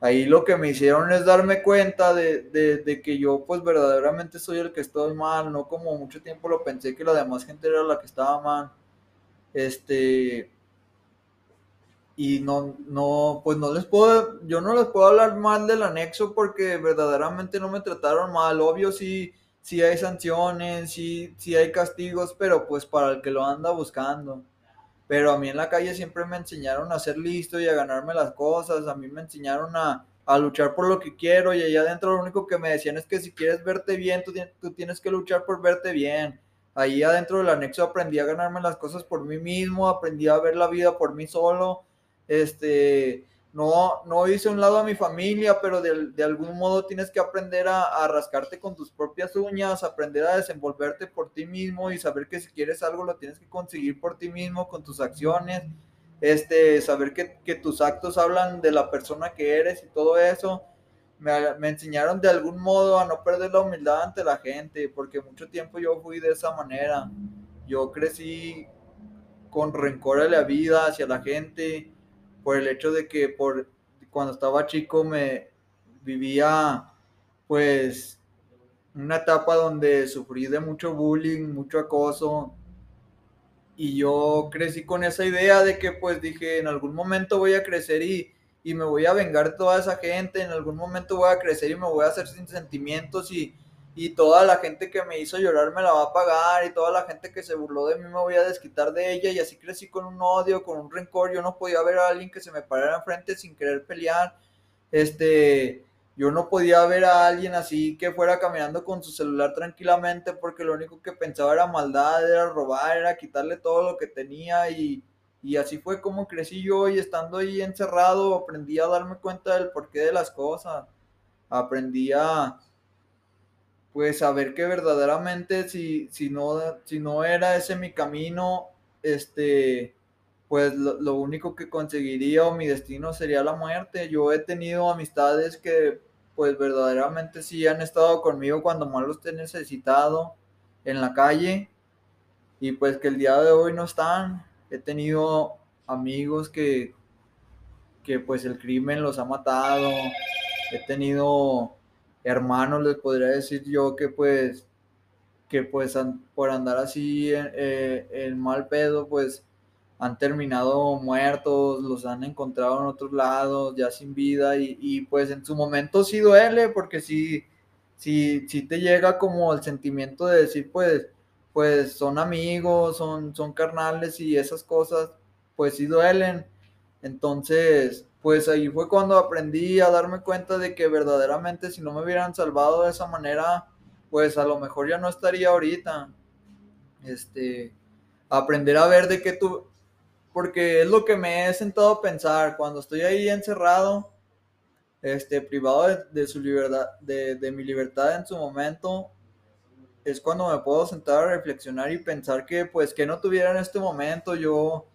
ahí lo que me hicieron es darme cuenta de, que yo pues verdaderamente soy el que estoy mal, no como mucho tiempo lo pensé que la demás gente era la que estaba mal. Este, y no, no, pues no les puedo, yo no les puedo hablar mal del anexo porque verdaderamente no me trataron mal, obvio sí, sí hay sanciones, sí, sí hay castigos, pero pues para el que lo anda buscando. Pero a mí en la calle siempre me enseñaron a ser listo y a ganarme las cosas, a mí me enseñaron a, luchar por lo que quiero y allá adentro lo único que me decían es que si quieres verte bien, tú, tú tienes que luchar por verte bien. Ahí adentro del anexo aprendí a ganarme las cosas por mí mismo, aprendí a ver la vida por mí solo, este, no, no hice un lado a mi familia, pero de, algún modo tienes que aprender a, rascarte con tus propias uñas, aprender a desenvolverte por ti mismo y saber que si quieres algo lo tienes que conseguir por ti mismo con tus acciones, este, saber que, que tus actos hablan de la persona que eres y todo eso. Me, me, enseñaron de algún modo a no perder la humildad ante la gente, porque mucho tiempo yo fui de esa manera. Yo crecí con rencor a la vida, hacia la gente, por el hecho de que por cuando estaba chico me vivía pues una etapa donde sufrí de mucho bullying, mucho acoso. Y yo crecí con esa idea de que pues dije, en algún momento voy a crecer y, y me voy a vengar toda esa gente, en algún momento voy a crecer y me voy a hacer sin sentimientos y, y toda la gente que me hizo llorar me la va a pagar y toda la gente que se burló de mí me voy a desquitar de ella y así crecí con un odio, con un rencor, yo no podía ver a alguien que se me parara enfrente sin querer pelear, este, yo no podía ver a alguien así que fuera caminando con su celular tranquilamente porque lo único que pensaba era maldad, era robar, era quitarle todo lo que tenía y, así fue como crecí yo y estando ahí encerrado aprendí a darme cuenta del porqué de las cosas, aprendí a pues a ver que verdaderamente si, si, no, si no era ese mi camino, este, pues lo, lo, único que conseguiría o mi destino sería la muerte. Yo he tenido amistades que pues verdaderamente sí han estado conmigo cuando más los he necesitado en la calle y pues que el día de hoy no están. He tenido amigos que, que pues el crimen los ha matado. He tenido hermanos, les podría decir yo que pues que pues por andar así en, eh, mal pedo pues han terminado muertos, los han encontrado en otros lados, ya sin vida, y, pues en su momento sí duele, porque sí, sí, sí te llega como el sentimiento de decir, pues, pues son amigos, son, son carnales y esas cosas, pues sí duelen. Entonces, pues ahí fue cuando aprendí a darme cuenta de que verdaderamente si no me hubieran salvado de esa manera, pues a lo mejor ya no estaría ahorita. Este, aprender a ver de qué tú, porque es lo que me he sentado a pensar cuando estoy ahí encerrado, este, privado de, su libertad, de, mi libertad en su momento, es cuando me puedo sentar a reflexionar y pensar que, pues, que no tuviera en este momento. Yo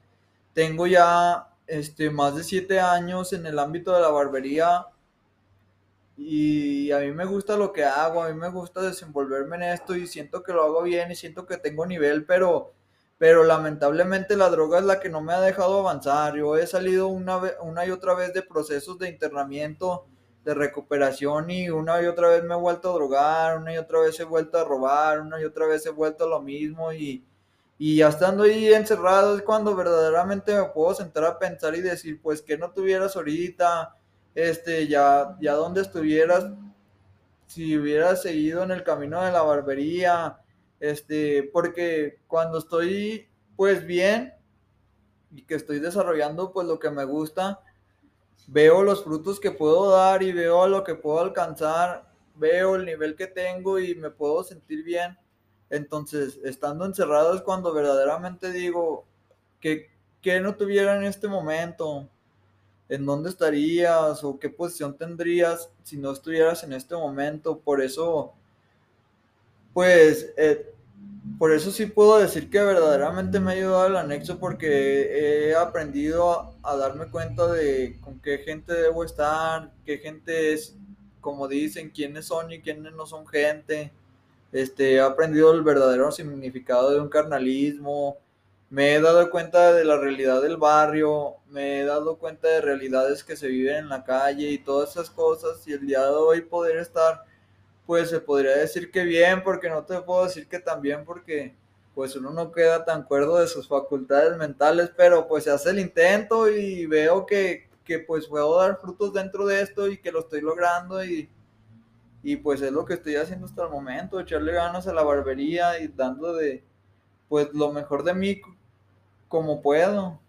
tengo ya, este, más de siete años en el ámbito de la barbería y a mí me gusta lo que hago, a mí me gusta desenvolverme en esto y siento que lo hago bien y siento que tengo nivel, pero pero lamentablemente la droga es la que no me ha dejado avanzar. Yo he salido una, una y otra vez de procesos de internamiento, de recuperación y una y otra vez me he vuelto a drogar, una y otra vez he vuelto a robar, una y otra vez he vuelto a lo mismo y, y estando ahí encerrado es cuando verdaderamente me puedo sentar a pensar y decir, pues que no tuvieras ahorita, este, ya, ya donde estuvieras, si hubieras seguido en el camino de la barbería, este, porque cuando estoy pues bien y que estoy desarrollando pues lo que me gusta, veo los frutos que puedo dar y veo lo que puedo alcanzar, veo el nivel que tengo y me puedo sentir bien. Entonces, estando encerrado es cuando verdaderamente digo que, que no tuviera en este momento, en dónde estarías o qué posición tendrías si no estuvieras en este momento. Por eso, pues, eh, por eso sí puedo decir que verdaderamente me ha ayudado el anexo porque he aprendido a, darme cuenta de con qué gente debo estar, qué gente es, como dicen, quiénes son y quiénes no son gente. Este, he aprendido el verdadero significado de un carnalismo, me he dado cuenta de la realidad del barrio, me he dado cuenta de realidades que se viven en la calle y todas esas cosas y el día de hoy poder estar pues se podría decir que bien, porque no te puedo decir que también, porque pues uno no queda tan cuerdo de sus facultades mentales, pero pues se hace el intento y veo que, que pues puedo dar frutos dentro de esto y que lo estoy logrando y, y pues es lo que estoy haciendo hasta el momento, echarle ganas a la barbería y dando de pues lo mejor de mí como puedo.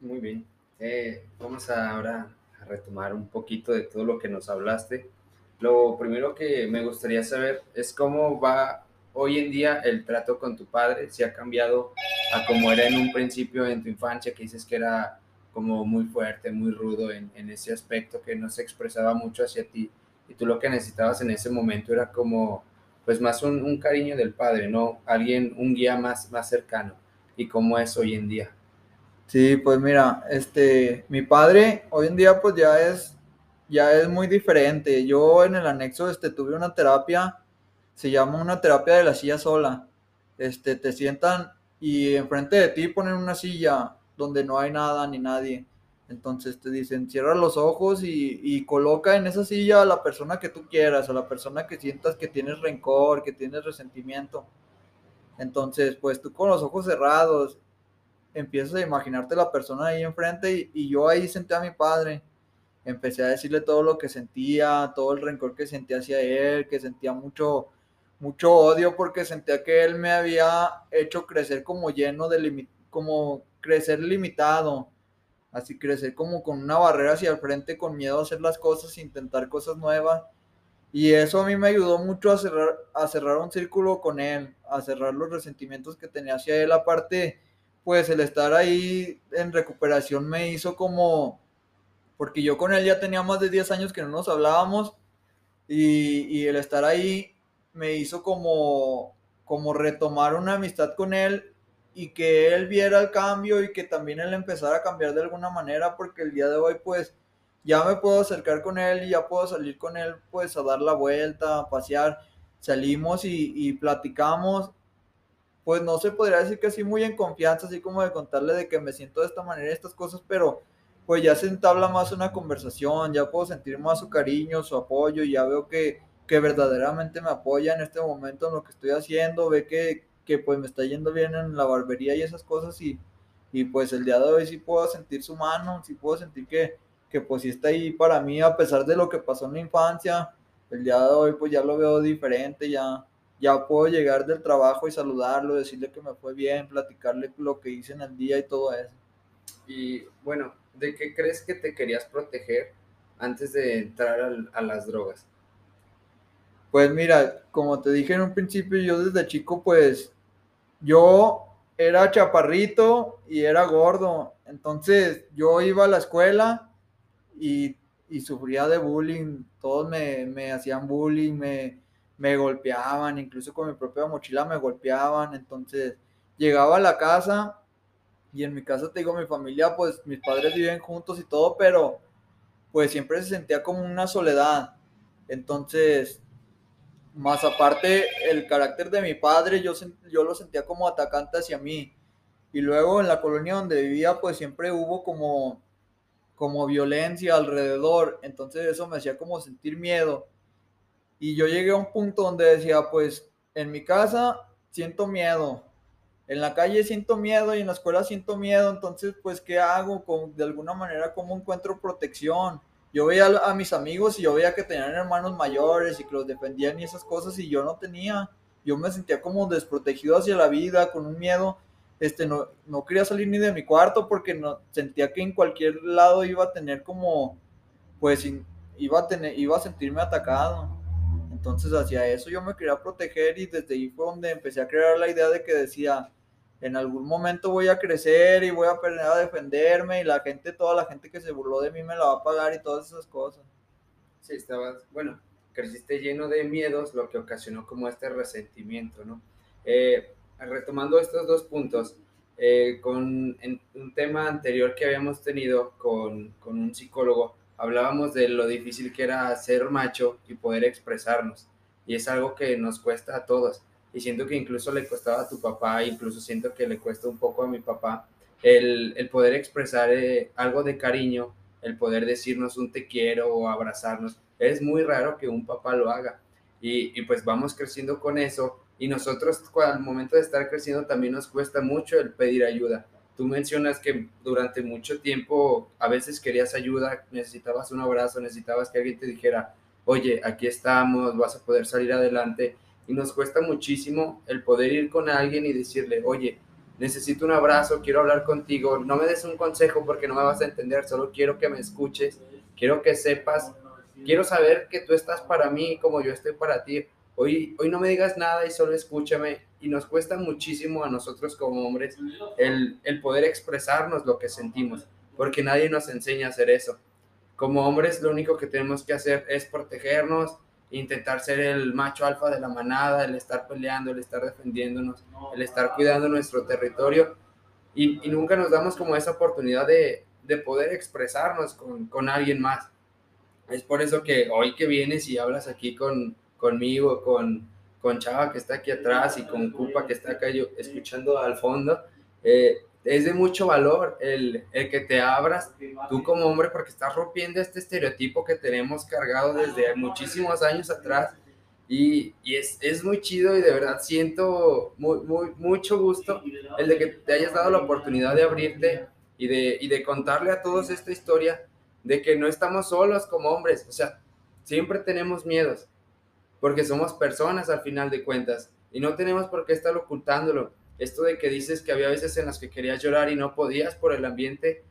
Muy bien. Eh, vamos ahora a retomar un poquito de todo lo que nos hablaste lo primero que me gustaría saber es cómo va hoy en día el trato con tu padre, si ha cambiado a como era en un principio en tu infancia, que dices que era como muy fuerte, muy rudo en, ese aspecto, que no se expresaba mucho hacia ti, y tú lo que necesitabas en ese momento era como, pues más un, cariño del padre, ¿no? Alguien, un guía más, más cercano, y cómo es hoy en día. Sí, pues mira, este, mi padre hoy en día pues ya es ya es muy diferente. Yo en el anexo este, tuve una terapia, se llama una terapia de la silla sola. Este, te sientan y enfrente de ti ponen una silla donde no hay nada ni nadie. Entonces te dicen, cierra los ojos y, y, coloca en esa silla a la persona que tú quieras, a la persona que sientas que tienes rencor, que tienes resentimiento. Entonces, pues tú con los ojos cerrados empiezas a imaginarte la persona ahí enfrente y, yo ahí senté a mi padre. Empecé a decirle todo lo que sentía, todo el rencor que sentía hacia él, que sentía mucho, mucho odio porque sentía que él me había hecho crecer como lleno de, como crecer limitado así crecer como con una barrera hacia el frente, con miedo a hacer las cosas, intentar cosas nuevas. Y eso a mí me ayudó mucho a cerrar, a cerrar un círculo con él, a cerrar los resentimientos que tenía hacia él. Aparte, pues el estar ahí en recuperación me hizo como, porque yo con él ya tenía más de 10 años que no nos hablábamos y, y el estar ahí me hizo como, como retomar una amistad con él y que él viera el cambio y que también él empezara a cambiar de alguna manera porque el día de hoy pues ya me puedo acercar con él y ya puedo salir con él pues a dar la vuelta, a pasear, salimos y, platicamos, pues no se podría decir que así muy en confianza, así como de contarle de que me siento de esta manera, estas cosas, pero pues ya se entabla más una conversación, ya puedo sentir más su cariño, su apoyo, ya veo que, que verdaderamente me apoya en este momento en lo que estoy haciendo, ve que, que pues me está yendo bien en la barbería y esas cosas y, y pues el día de hoy sí puedo sentir su mano, sí puedo sentir que, que pues sí está ahí para mí a pesar de lo que pasó en la infancia, el día de hoy pues ya lo veo diferente, ya, ya puedo llegar del trabajo y saludarlo, decirle que me fue bien, platicarle lo que hice en el día y todo eso. Y bueno, ¿de qué crees que te querías proteger antes de entrar a, a las drogas? Pues mira, como te dije en un principio, yo desde chico, pues yo era chaparrito y era gordo. Entonces yo iba a la escuela y, sufría de bullying. Todos me, me hacían bullying, me, me golpeaban, incluso con mi propia mochila me golpeaban. Entonces llegaba a la casa y en mi casa te digo, mi familia, pues mis padres viven juntos y todo, pero pues siempre se sentía como una soledad. Entonces más aparte, el carácter de mi padre, yo, yo lo sentía como atacante hacia mí. Y luego en la colonia donde vivía, pues siempre hubo como, como violencia alrededor. Entonces eso me hacía como sentir miedo. Y yo llegué a un punto donde decía, pues en mi casa siento miedo. En la calle siento miedo y en la escuela siento miedo. Entonces, pues, ¿qué hago? De alguna manera, ¿cómo encuentro protección? Yo veía a mis amigos y yo veía que tenían hermanos mayores y que los defendían y esas cosas y yo no tenía. Yo me sentía como desprotegido hacia la vida, con un miedo. Este, no, no quería salir ni de mi cuarto porque no, sentía que en cualquier lado iba a tener como, pues, iba a, tener, iba a sentirme atacado. Entonces hacia eso yo me quería proteger y desde ahí fue donde empecé a crear la idea de que decía, en algún momento voy a crecer y voy a aprender a defenderme y la gente, toda la gente que se burló de mí me la va a pagar y todas esas cosas. Sí, estabas, bueno, creciste lleno de miedos, lo que ocasionó como este resentimiento, ¿no? Eh, retomando estos dos puntos, eh, con un tema anterior que habíamos tenido con, con un psicólogo, hablábamos de lo difícil que era ser macho y poder expresarnos. Y es algo que nos cuesta a todos y siento que incluso le costaba a tu papá, incluso siento que le cuesta un poco a mi papá el, el poder expresar eh, algo de cariño, el poder decirnos un te quiero o abrazarnos. Es muy raro que un papá lo haga y, y pues vamos creciendo con eso y nosotros al momento de estar creciendo también nos cuesta mucho el pedir ayuda. Tú mencionas que durante mucho tiempo a veces querías ayuda, necesitabas un abrazo, necesitabas que alguien te dijera, oye, aquí estamos, vas a poder salir adelante y nos cuesta muchísimo el poder ir con alguien y decirle, oye, necesito un abrazo, quiero hablar contigo, no me des un consejo porque no me vas a entender, solo quiero que me escuches, quiero que sepas, quiero saber que tú estás para mí como yo estoy para ti. Hoy, hoy no me digas nada y solo escúchame. Y nos cuesta muchísimo a nosotros como hombres el, el poder expresarnos lo que sentimos, porque nadie nos enseña a hacer eso. Como hombres lo único que tenemos que hacer es protegernos, intentar ser el macho alfa de la manada, el estar peleando, el estar defendiéndonos, el estar cuidando nuestro territorio. Y, y nunca nos damos como esa oportunidad de, de poder expresarnos con, con, alguien más. Es por eso que hoy que vienes y hablas aquí con, conmigo, con, con Chava que está aquí atrás y con Cupa que está acá yo, escuchando al fondo, eh, es de mucho valor el, el, que te abras tú como hombre porque estás rompiendo este estereotipo que tenemos cargado desde muchísimos años atrás. Y, y es, es, muy chido y de verdad siento muy, muy, mucho gusto el de que te hayas dado la oportunidad de abrirte y de, y de contarle a todos esta historia de que no estamos solos como hombres, o sea, siempre tenemos miedos porque somos personas al final de cuentas y no tenemos por qué estar ocultándolo esto de que dices que había veces en las que querías llorar y no podías por el ambiente,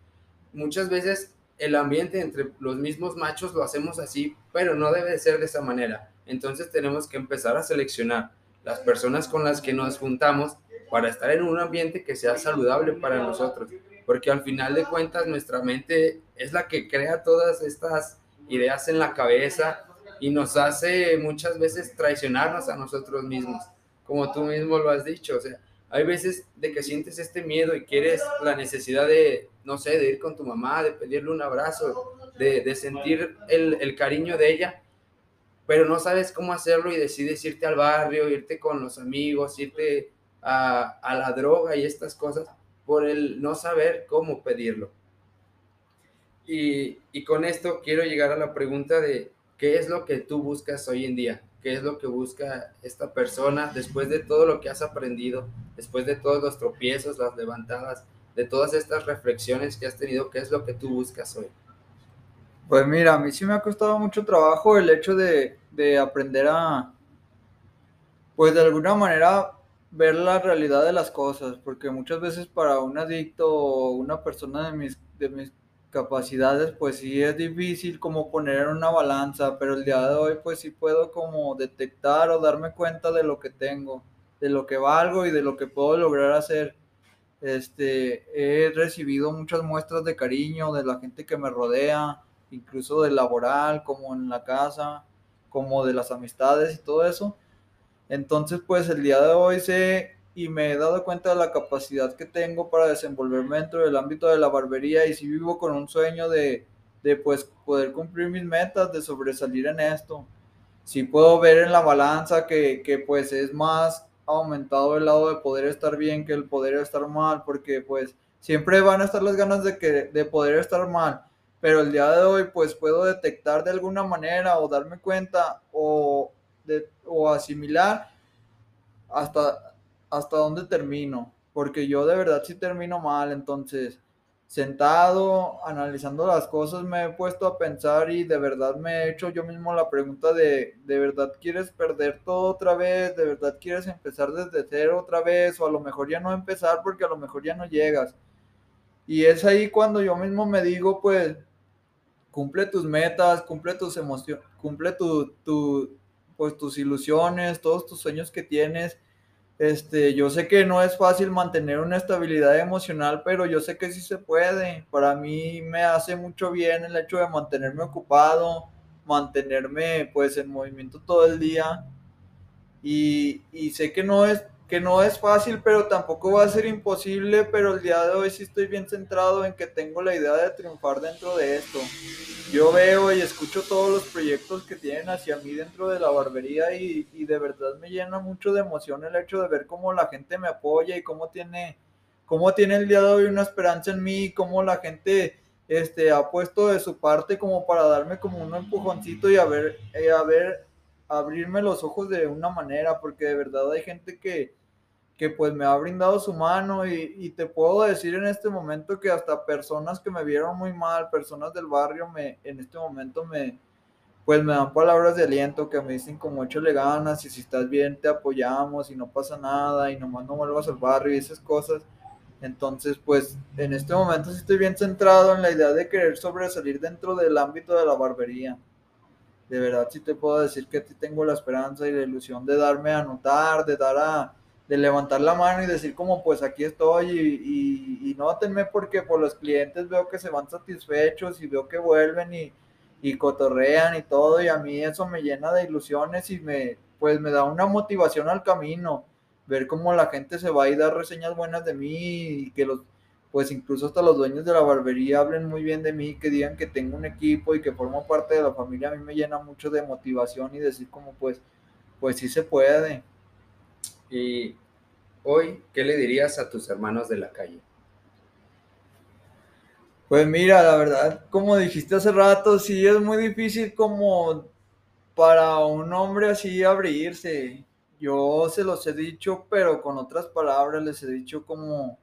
muchas veces el ambiente entre los mismos machos lo hacemos así, pero no debe de ser de esa manera. Entonces tenemos que empezar a seleccionar las personas con las que nos juntamos para estar en un ambiente que sea saludable para nosotros, porque al final de cuentas nuestra mente es la que crea todas estas ideas en la cabeza y nos hace muchas veces traicionarnos a nosotros mismos, como tú mismo lo has dicho, o sea, hay veces de que sientes este miedo y quieres la necesidad de, no sé, de ir con tu mamá, de pedirle un abrazo, de, de sentir el, el, cariño de ella, pero no sabes cómo hacerlo y decides irte al barrio, irte con los amigos, irte a, a la droga y estas cosas por el no saber cómo pedirlo. Y, y con esto quiero llegar a la pregunta de qué es lo que tú buscas hoy en día qué es lo que busca esta persona después de todo lo que has aprendido, después de todos los tropiezos, las levantadas, de todas estas reflexiones que has tenido, qué es lo que tú buscas hoy. Pues mira, a mí sí me ha costado mucho trabajo el hecho de, de aprender a, pues de alguna manera, ver la realidad de las cosas, porque muchas veces para un adicto o una persona de mis, de mis capacidades, pues sí es difícil como poner en una balanza, pero el día de hoy pues sí puedo como detectar o darme cuenta de lo que tengo, de lo que valgo y de lo que puedo lograr hacer. Este, he recibido muchas muestras de cariño de la gente que me rodea, incluso del laboral, como en la casa, como de las amistades y todo eso. Entonces, pues el día de hoy sé y me he dado cuenta de la capacidad que tengo para desenvolverme dentro del ámbito de la barbería y si vivo con un sueño de, de pues poder cumplir mis metas, de sobresalir en esto. Si puedo ver en la balanza que, que pues es más aumentado el lado de poder estar bien que el poder estar mal, porque pues siempre van a estar las ganas de, que, de poder estar mal, pero el día de hoy pues puedo detectar de alguna manera o darme cuenta o, de, o asimilar hasta hasta dónde termino, porque yo de verdad sí termino mal, entonces sentado, analizando las cosas, me he puesto a pensar y de verdad me he hecho yo mismo la pregunta de, ¿de verdad quieres perder todo otra vez? ¿De verdad quieres empezar desde cero otra vez? O a lo mejor ya no empezar porque a lo mejor ya no llegas. Y es ahí cuando yo mismo me digo, pues, cumple tus metas, cumple tus emociones, cumple tu, tu, pues, tus ilusiones, todos tus sueños que tienes este, yo sé que no es fácil mantener una estabilidad emocional, pero yo sé que sí se puede. Para mí me hace mucho bien el hecho de mantenerme ocupado, mantenerme pues en movimiento todo el día. Y, y sé que no es que no es fácil, pero tampoco va a ser imposible, pero el día de hoy sí estoy bien centrado en que tengo la idea de triunfar dentro de esto. Yo veo y escucho todos los proyectos que tienen hacia mí dentro de la barbería y, y de verdad me llena mucho de emoción el hecho de ver cómo la gente me apoya y cómo tiene, cómo tiene el día de hoy una esperanza en mí, cómo la gente este, ha puesto de su parte como para darme como un empujoncito y a ver, eh, a ver, abrirme los ojos de una manera, porque de verdad hay gente que, que pues me ha brindado su mano y, y, te puedo decir en este momento que hasta personas que me vieron muy mal, personas del barrio, me, en este momento me, pues me dan palabras de aliento que me dicen como échale ganas y si estás bien te apoyamos y no pasa nada y nomás no vuelvas al barrio y esas cosas. Entonces, pues en este momento sí estoy bien centrado en la idea de querer sobresalir dentro del ámbito de la barbería. De verdad sí te puedo decir que tengo la esperanza y la ilusión de darme a notar, de dar a, de levantar la mano y decir como pues aquí estoy y, y, y porque por los clientes veo que se van satisfechos y veo que vuelven y, y cotorrean y todo y a mí eso me llena de ilusiones y me pues me da una motivación al camino ver cómo la gente se va y dar reseñas buenas de mí y que los pues incluso hasta los dueños de la barbería hablen muy bien de mí, que digan que tengo un equipo y que formo parte de la familia, a mí me llena mucho de motivación y decir como pues pues sí se puede. Y hoy, ¿qué le dirías a tus hermanos de la calle? Pues mira, la verdad, como dijiste hace rato, sí es muy difícil como para un hombre así abrirse. Yo se los he dicho, pero con otras palabras les he dicho como,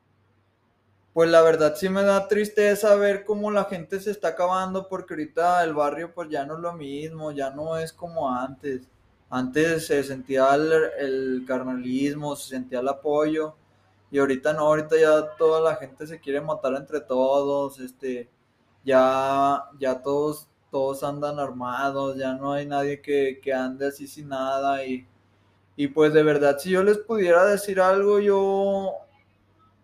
pues la verdad sí me da tristeza ver cómo la gente se está acabando porque ahorita el barrio pues ya no es lo mismo, ya no es como antes. Antes se sentía el, carnalismo, se sentía el apoyo y ahorita no, ahorita ya toda la gente se quiere matar entre todos, este, ya, ya todos, todos andan armados, ya no hay nadie que, que ande así sin nada y, y pues de verdad si yo les pudiera decir algo, yo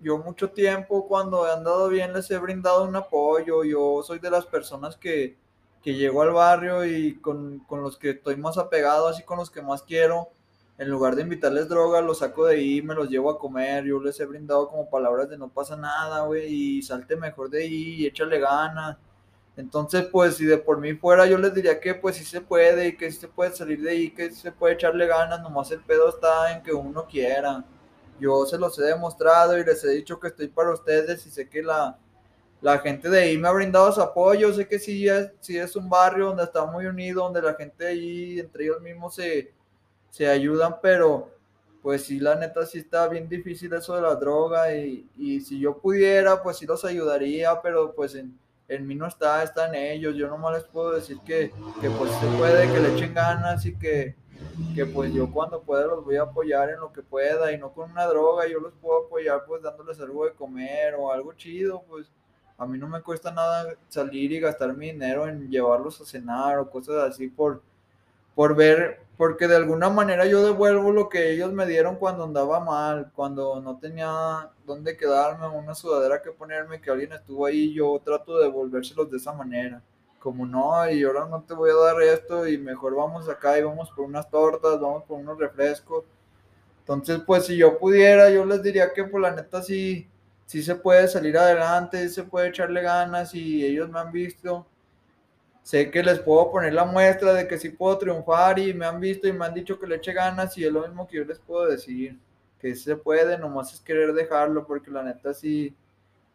yo mucho tiempo cuando he andado bien les he brindado un apoyo. Yo soy de las personas que, que llego al barrio y con, con, los que estoy más apegado, así con los que más quiero. En lugar de invitarles droga, los saco de ahí, me los llevo a comer. Yo les he brindado como palabras de no pasa nada, güey, y salte mejor de ahí y échale ganas. Entonces, pues, si de por mí fuera, yo les diría que pues sí se puede y que sí se puede salir de ahí, que sí se puede echarle ganas, nomás el pedo está en que uno quiera. Yo se los he demostrado y les he dicho que estoy para ustedes y sé que la, la gente de ahí me ha brindado su apoyo. Sé que sí es, es un barrio donde está muy unido, donde la gente ahí entre ellos mismos se, se ayudan, pero pues sí, la neta sí está bien difícil eso de la droga y, y si yo pudiera, pues sí los ayudaría, pero pues en, en mí no está, está en ellos. Yo nomás les puedo decir que, que pues se puede, que le echen ganas y que, que pues yo cuando pueda los voy a apoyar en lo que pueda y no con una droga, yo los puedo apoyar pues dándoles algo de comer o algo chido, pues a mí no me cuesta nada salir y gastar mi dinero en llevarlos a cenar o cosas así por, por ver, porque de alguna manera yo devuelvo lo que ellos me dieron cuando andaba mal, cuando no tenía dónde quedarme, una sudadera que ponerme, que alguien estuvo ahí, yo trato de devolvérselos de esa manera como no, y ahora no te voy a dar esto y mejor vamos acá y vamos por unas tortas, vamos por unos refrescos. Entonces, pues si yo pudiera, yo les diría que por pues, la neta sí, sí se puede salir adelante, sí se puede echarle ganas y ellos me han visto. Sé que les puedo poner la muestra de que sí puedo triunfar y me han visto y me han dicho que le eche ganas y es lo mismo que yo les puedo decir, que sí se puede, nomás es querer dejarlo porque la neta sí,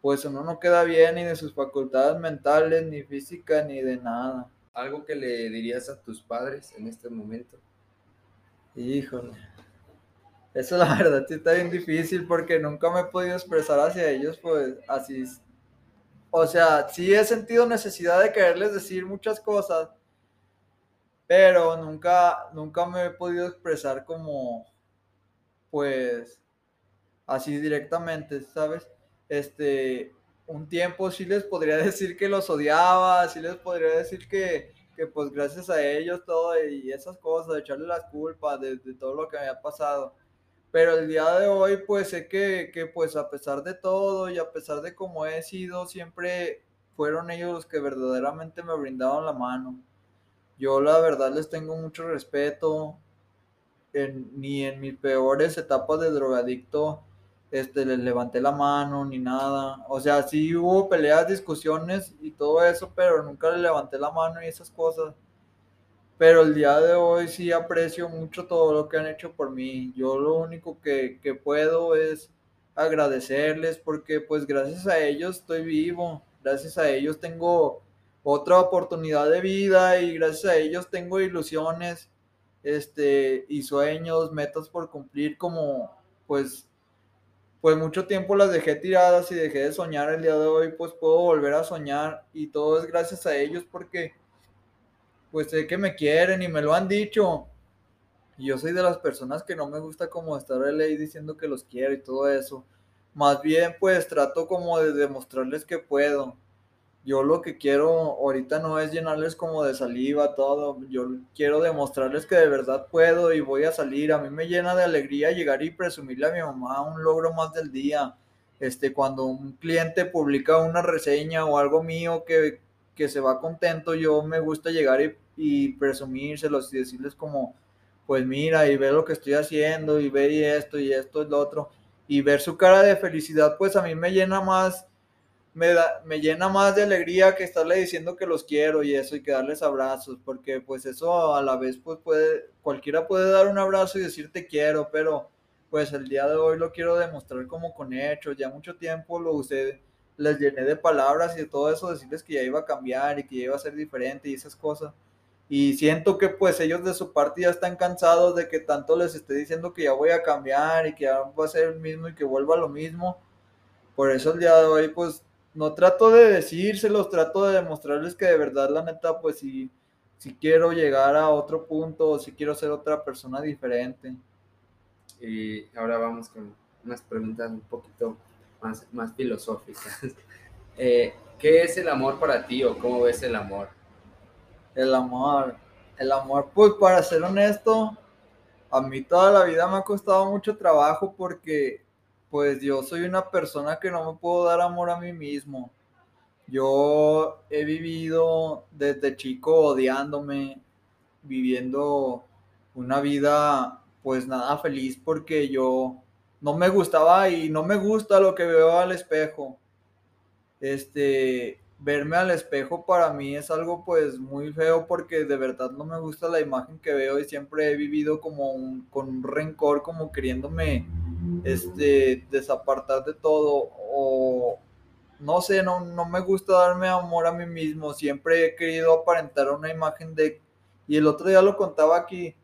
pues uno no queda bien ni de sus facultades mentales, ni física, ni de nada. ¿Algo que le dirías a tus padres en este momento? Híjole. Eso la verdad sí está bien difícil porque nunca me he podido expresar hacia ellos, pues así. O sea, sí he sentido necesidad de quererles decir muchas cosas, pero nunca, nunca me he podido expresar como, pues, así directamente, ¿sabes? este, un tiempo sí les podría decir que los odiaba, sí les podría decir que, que pues gracias a ellos todo y esas cosas, echarle las culpas de, de, todo lo que me había pasado. Pero el día de hoy pues sé que, que pues a pesar de todo y a pesar de cómo he sido, siempre fueron ellos los que verdaderamente me brindaron la mano. Yo la verdad les tengo mucho respeto, ni en mis peores etapas de drogadicto este, les levanté la mano ni nada. O sea, sí hubo peleas, discusiones y todo eso, pero nunca les levanté la mano y esas cosas. Pero el día de hoy sí aprecio mucho todo lo que han hecho por mí. Yo lo único que, que puedo es agradecerles porque pues gracias a ellos estoy vivo. Gracias a ellos tengo otra oportunidad de vida y gracias a ellos tengo ilusiones este y sueños, metas por cumplir como pues pues mucho tiempo las dejé tiradas y dejé de soñar el día de hoy, pues puedo volver a soñar y todo es gracias a ellos porque pues sé que me quieren y me lo han dicho. Y yo soy de las personas que no me gusta como estar ahí diciendo que los quiero y todo eso. Más bien pues trato como de demostrarles que puedo yo lo que quiero ahorita no es llenarles como de saliva todo, yo quiero demostrarles que de verdad puedo y voy a salir. A mí me llena de alegría llegar y presumirle a mi mamá un logro más del día. Este, cuando un cliente publica una reseña o algo mío que, que se va contento, yo me gusta llegar y, y presumírselos y decirles como, pues mira, y ve lo que estoy haciendo, y ve y esto, y esto, y lo otro, y ver su cara de felicidad, pues a mí me llena más me, da, me llena más de alegría que estarle diciendo que los quiero y eso y que darles abrazos, porque pues eso a la vez pues puede, cualquiera puede dar un abrazo y decir te quiero, pero pues el día de hoy lo quiero demostrar como con hechos, ya mucho tiempo lo usé les llené de palabras y de todo eso, decirles que ya iba a cambiar y que ya iba a ser diferente y esas cosas. Y siento que pues ellos de su parte ya están cansados de que tanto les esté diciendo que ya voy a cambiar y que ya va a ser el mismo y que vuelva lo mismo. Por eso el día de hoy pues no trato de decírselos, trato de demostrarles que de verdad la neta pues si, si quiero llegar a otro punto o si quiero ser otra persona diferente. Y ahora vamos con unas preguntas un poquito más, más filosóficas. Eh, ¿Qué es el amor para ti o cómo ves el amor? El amor, el amor, pues para ser honesto, a mí toda la vida me ha costado mucho trabajo porque pues yo soy una persona que no me puedo dar amor a mí mismo. Yo he vivido desde chico odiándome, viviendo una vida pues nada feliz porque yo no me gustaba y no me gusta lo que veo al espejo. Este, verme al espejo para mí es algo pues muy feo porque de verdad no me gusta la imagen que veo y siempre he vivido como con un rencor, como queriéndome este, desapartar de todo o no sé, no, no me gusta darme amor a mí mismo, siempre he querido aparentar una imagen de... Y el otro día lo contaba aquí,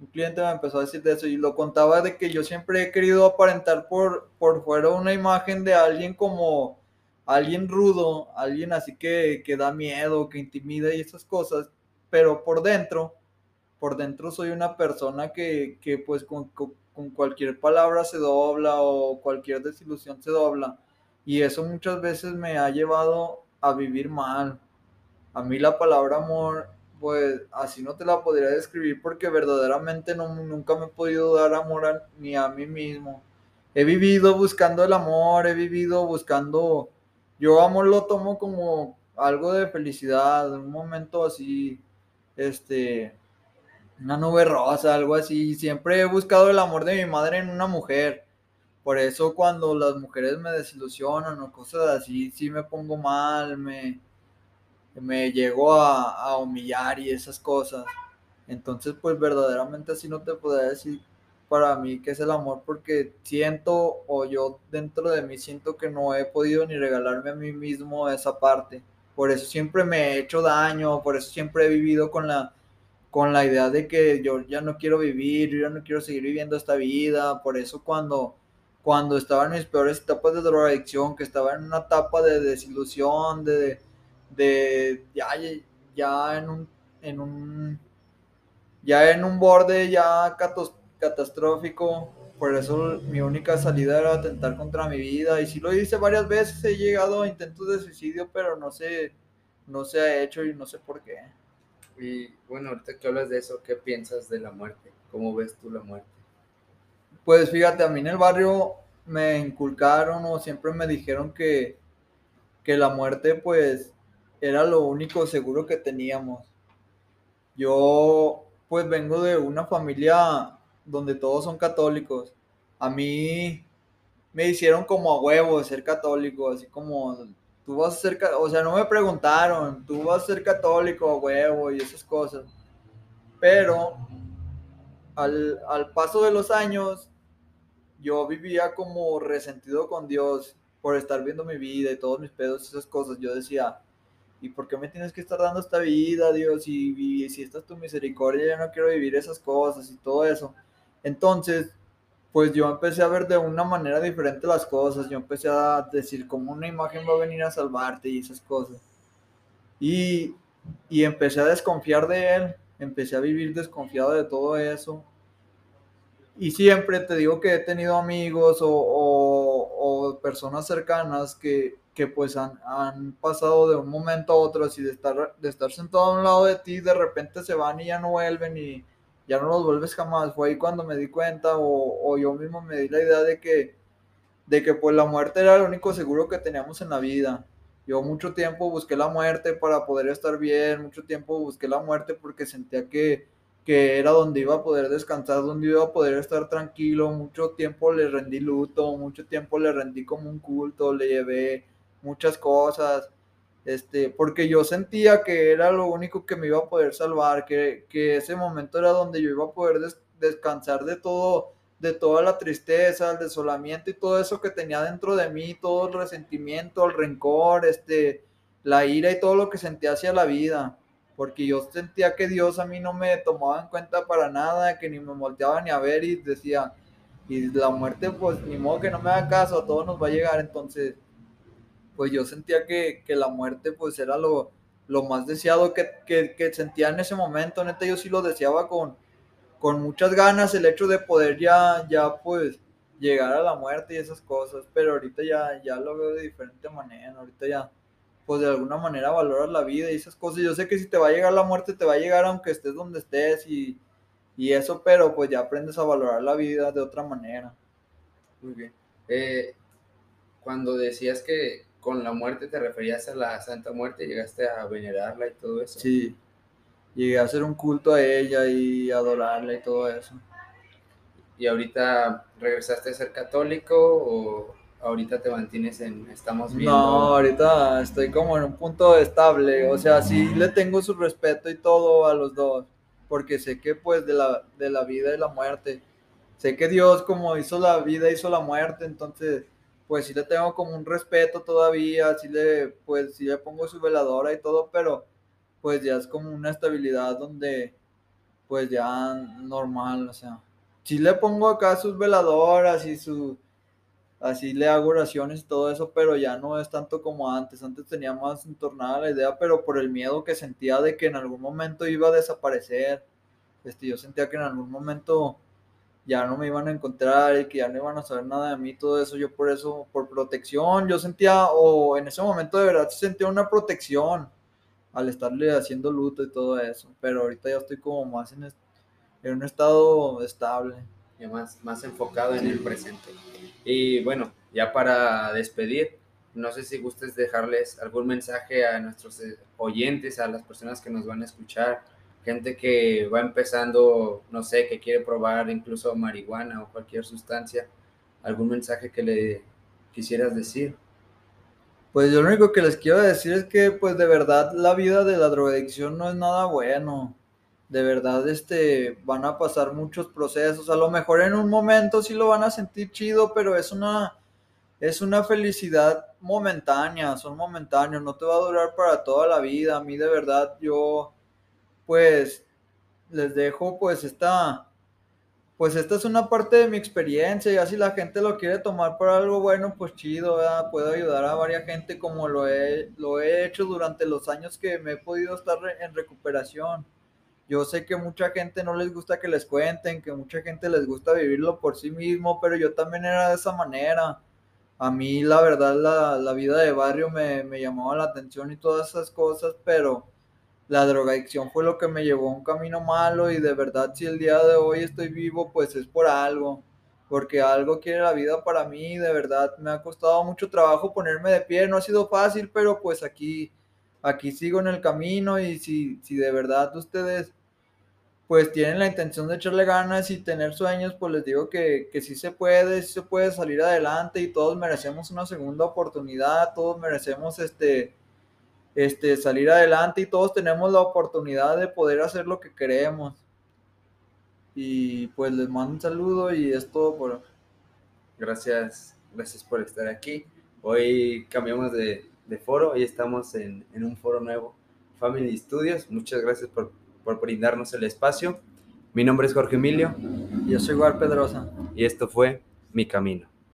un cliente me empezó a decir de eso y lo contaba de que yo siempre he querido aparentar por, por fuera una imagen de alguien como alguien rudo, alguien así que, que da miedo, que intimida y esas cosas, pero por dentro, por dentro soy una persona que, que pues con, con cualquier palabra se dobla o cualquier desilusión se dobla. Y eso muchas veces me ha llevado a vivir mal. A mí la palabra amor, pues así no te la podría describir porque verdaderamente no, nunca me he podido dar amor ni a mí mismo. He vivido buscando el amor, he vivido buscando... Yo amor lo tomo como algo de felicidad, un momento así, este, una nube rosa, algo así. Siempre he buscado el amor de mi madre en una mujer. Por eso cuando las mujeres me desilusionan o cosas así, sí me pongo mal, me, me llego a, a humillar y esas cosas. Entonces, pues verdaderamente así no te podría decir para mí que es el amor porque siento o yo dentro de mí siento que no he podido ni regalarme a mí mismo esa parte. Por eso siempre me he hecho daño, por eso siempre he vivido con la con la idea de que yo ya no quiero vivir, yo ya no quiero seguir viviendo esta vida, por eso cuando, cuando estaba en mis peores etapas de drogadicción, que estaba en una etapa de desilusión, de, de ya, ya en un, en un, ya en un borde ya catastrófico, por eso mi única salida era atentar contra mi vida, y si lo hice varias veces, he llegado a intentos de suicidio, pero no se, no se ha hecho y no sé por qué. Y bueno, ahorita que hablas de eso, ¿qué piensas de la muerte? ¿Cómo ves tú la muerte? Pues fíjate, a mí en el barrio me inculcaron o siempre me dijeron que, que la muerte pues era lo único seguro que teníamos. Yo pues vengo de una familia donde todos son católicos. A mí me hicieron como a huevo ser católico, así como tú vas a ser, o sea, no me preguntaron, tú vas a ser católico, huevo, y esas cosas. Pero al, al paso de los años, yo vivía como resentido con Dios por estar viendo mi vida y todos mis pedos y esas cosas. Yo decía, ¿y por qué me tienes que estar dando esta vida, Dios? Y, y si esta es tu misericordia, yo no quiero vivir esas cosas y todo eso. Entonces, pues yo empecé a ver de una manera diferente las cosas, yo empecé a decir cómo una imagen va a venir a salvarte y esas cosas. Y, y empecé a desconfiar de él, empecé a vivir desconfiado de todo eso. Y siempre te digo que he tenido amigos o, o, personas cercanas que, que pues han, han, pasado de un momento a otro, así de estar, de estar sentado a un lado de ti, de repente se van y ya no vuelven y ya no los vuelves jamás. Fue ahí cuando me di cuenta o, o, yo mismo me di la idea de que, de que pues la muerte era lo único seguro que teníamos en la vida. Yo mucho tiempo busqué la muerte para poder estar bien, mucho tiempo busqué la muerte porque sentía que, que era donde iba a poder descansar, donde iba a poder estar tranquilo, mucho tiempo le rendí luto, mucho tiempo le rendí como un culto, le llevé muchas cosas, este, porque yo sentía que era lo único que me iba a poder salvar, que, que ese momento era donde yo iba a poder descansar de todo, de toda la tristeza, el desolamiento y todo eso que tenía dentro de mí, todo el resentimiento, el rencor, este, la ira y todo lo que sentía hacia la vida, porque yo sentía que Dios a mí no me tomaba en cuenta para nada, que ni me volteaba ni a ver y decía, y la muerte pues ni modo que no me haga caso, a todos nos va a llegar, entonces pues yo sentía que, que la muerte pues era lo, lo más deseado que, que, sentía en ese momento, neta yo sí lo deseaba con, con muchas ganas el hecho de poder ya, ya pues llegar a la muerte y esas cosas, pero ahorita ya, ya lo veo de diferente manera, ahorita ya pues de alguna manera valoras la vida y esas cosas, yo sé que si te va a llegar la muerte te va a llegar aunque estés donde estés y, y eso, pero pues ya aprendes a valorar la vida de otra manera. Muy bien. Eh, cuando decías que con la muerte te referías a la Santa Muerte, llegaste a venerarla y todo eso. Sí, llegué a hacer un culto a ella y adorarla y todo eso. ¿Y ahorita regresaste a ser católico o ahorita te mantienes en estamos viendo? No, ahorita estoy como en un punto estable, o sea, sí le tengo su respeto y todo a los dos, porque sé que pues de la, de la vida y la muerte, sé que Dios como hizo la vida, hizo la muerte, entonces pues sí le tengo como un respeto todavía, sí le, pues sí le pongo su veladora y todo, pero pues ya es como una estabilidad donde pues ya normal, o sea, sí le pongo acá sus veladoras y su, así le hago oraciones y todo eso, pero ya no es tanto como antes, antes tenía más entornada la idea, pero por el miedo que sentía de que en algún momento iba a desaparecer, este, yo sentía que en algún momento ya no me iban a encontrar y que ya no iban a saber nada de mí, todo eso, yo por eso, por protección, yo sentía, o en ese momento de verdad sentía una protección al estarle haciendo luto y todo eso, pero ahorita ya estoy como más en, en un estado estable. Ya más, más enfocado en el presente. Y bueno, ya para despedir, no sé si gustes dejarles algún mensaje a nuestros eh, oyentes, a las personas que nos van a escuchar, gente que va empezando, no sé, que quiere probar incluso marihuana o cualquier sustancia, algún mensaje que le quisieras decir. Pues yo lo único que les quiero decir es que pues de verdad la vida de la drogadicción no es nada bueno. De verdad este van a pasar muchos procesos, a lo mejor en un momento sí lo van a sentir chido, pero es una es una felicidad momentánea, son momentáneos, no te va a durar para toda la vida. A mí de verdad yo pues les dejo pues esta, pues esta es una parte de mi experiencia, ya si la gente lo quiere tomar para algo bueno, pues chido, puedo ayudar a varias gente como lo he, lo he hecho durante los años que me he podido estar en recuperación. Yo sé que mucha gente no les gusta que les cuenten, que mucha gente les gusta vivirlo por sí mismo, pero yo también era de esa manera. A mí la verdad la, la vida de barrio me, me llamaba la atención y todas esas cosas, pero la drogadicción fue lo que me llevó a un camino malo y de verdad si el día de hoy estoy vivo pues es por algo, porque algo quiere la vida para mí, de verdad me ha costado mucho trabajo ponerme de pie, no ha sido fácil, pero pues aquí, aquí sigo en el camino y si, si de verdad ustedes pues tienen la intención de echarle ganas y tener sueños, pues les digo que, que sí se puede, sí se puede salir adelante y todos merecemos una segunda oportunidad, todos merecemos este este, salir adelante y todos tenemos la oportunidad de poder hacer lo que queremos. Y pues les mando un saludo y es todo por... Gracias, gracias por estar aquí. Hoy cambiamos de, de foro y estamos en, en, un foro nuevo, Family Studios. Muchas gracias por, por brindarnos el espacio. Mi nombre es Jorge Emilio. Yo soy Juan Pedrosa. Y esto fue Mi Camino.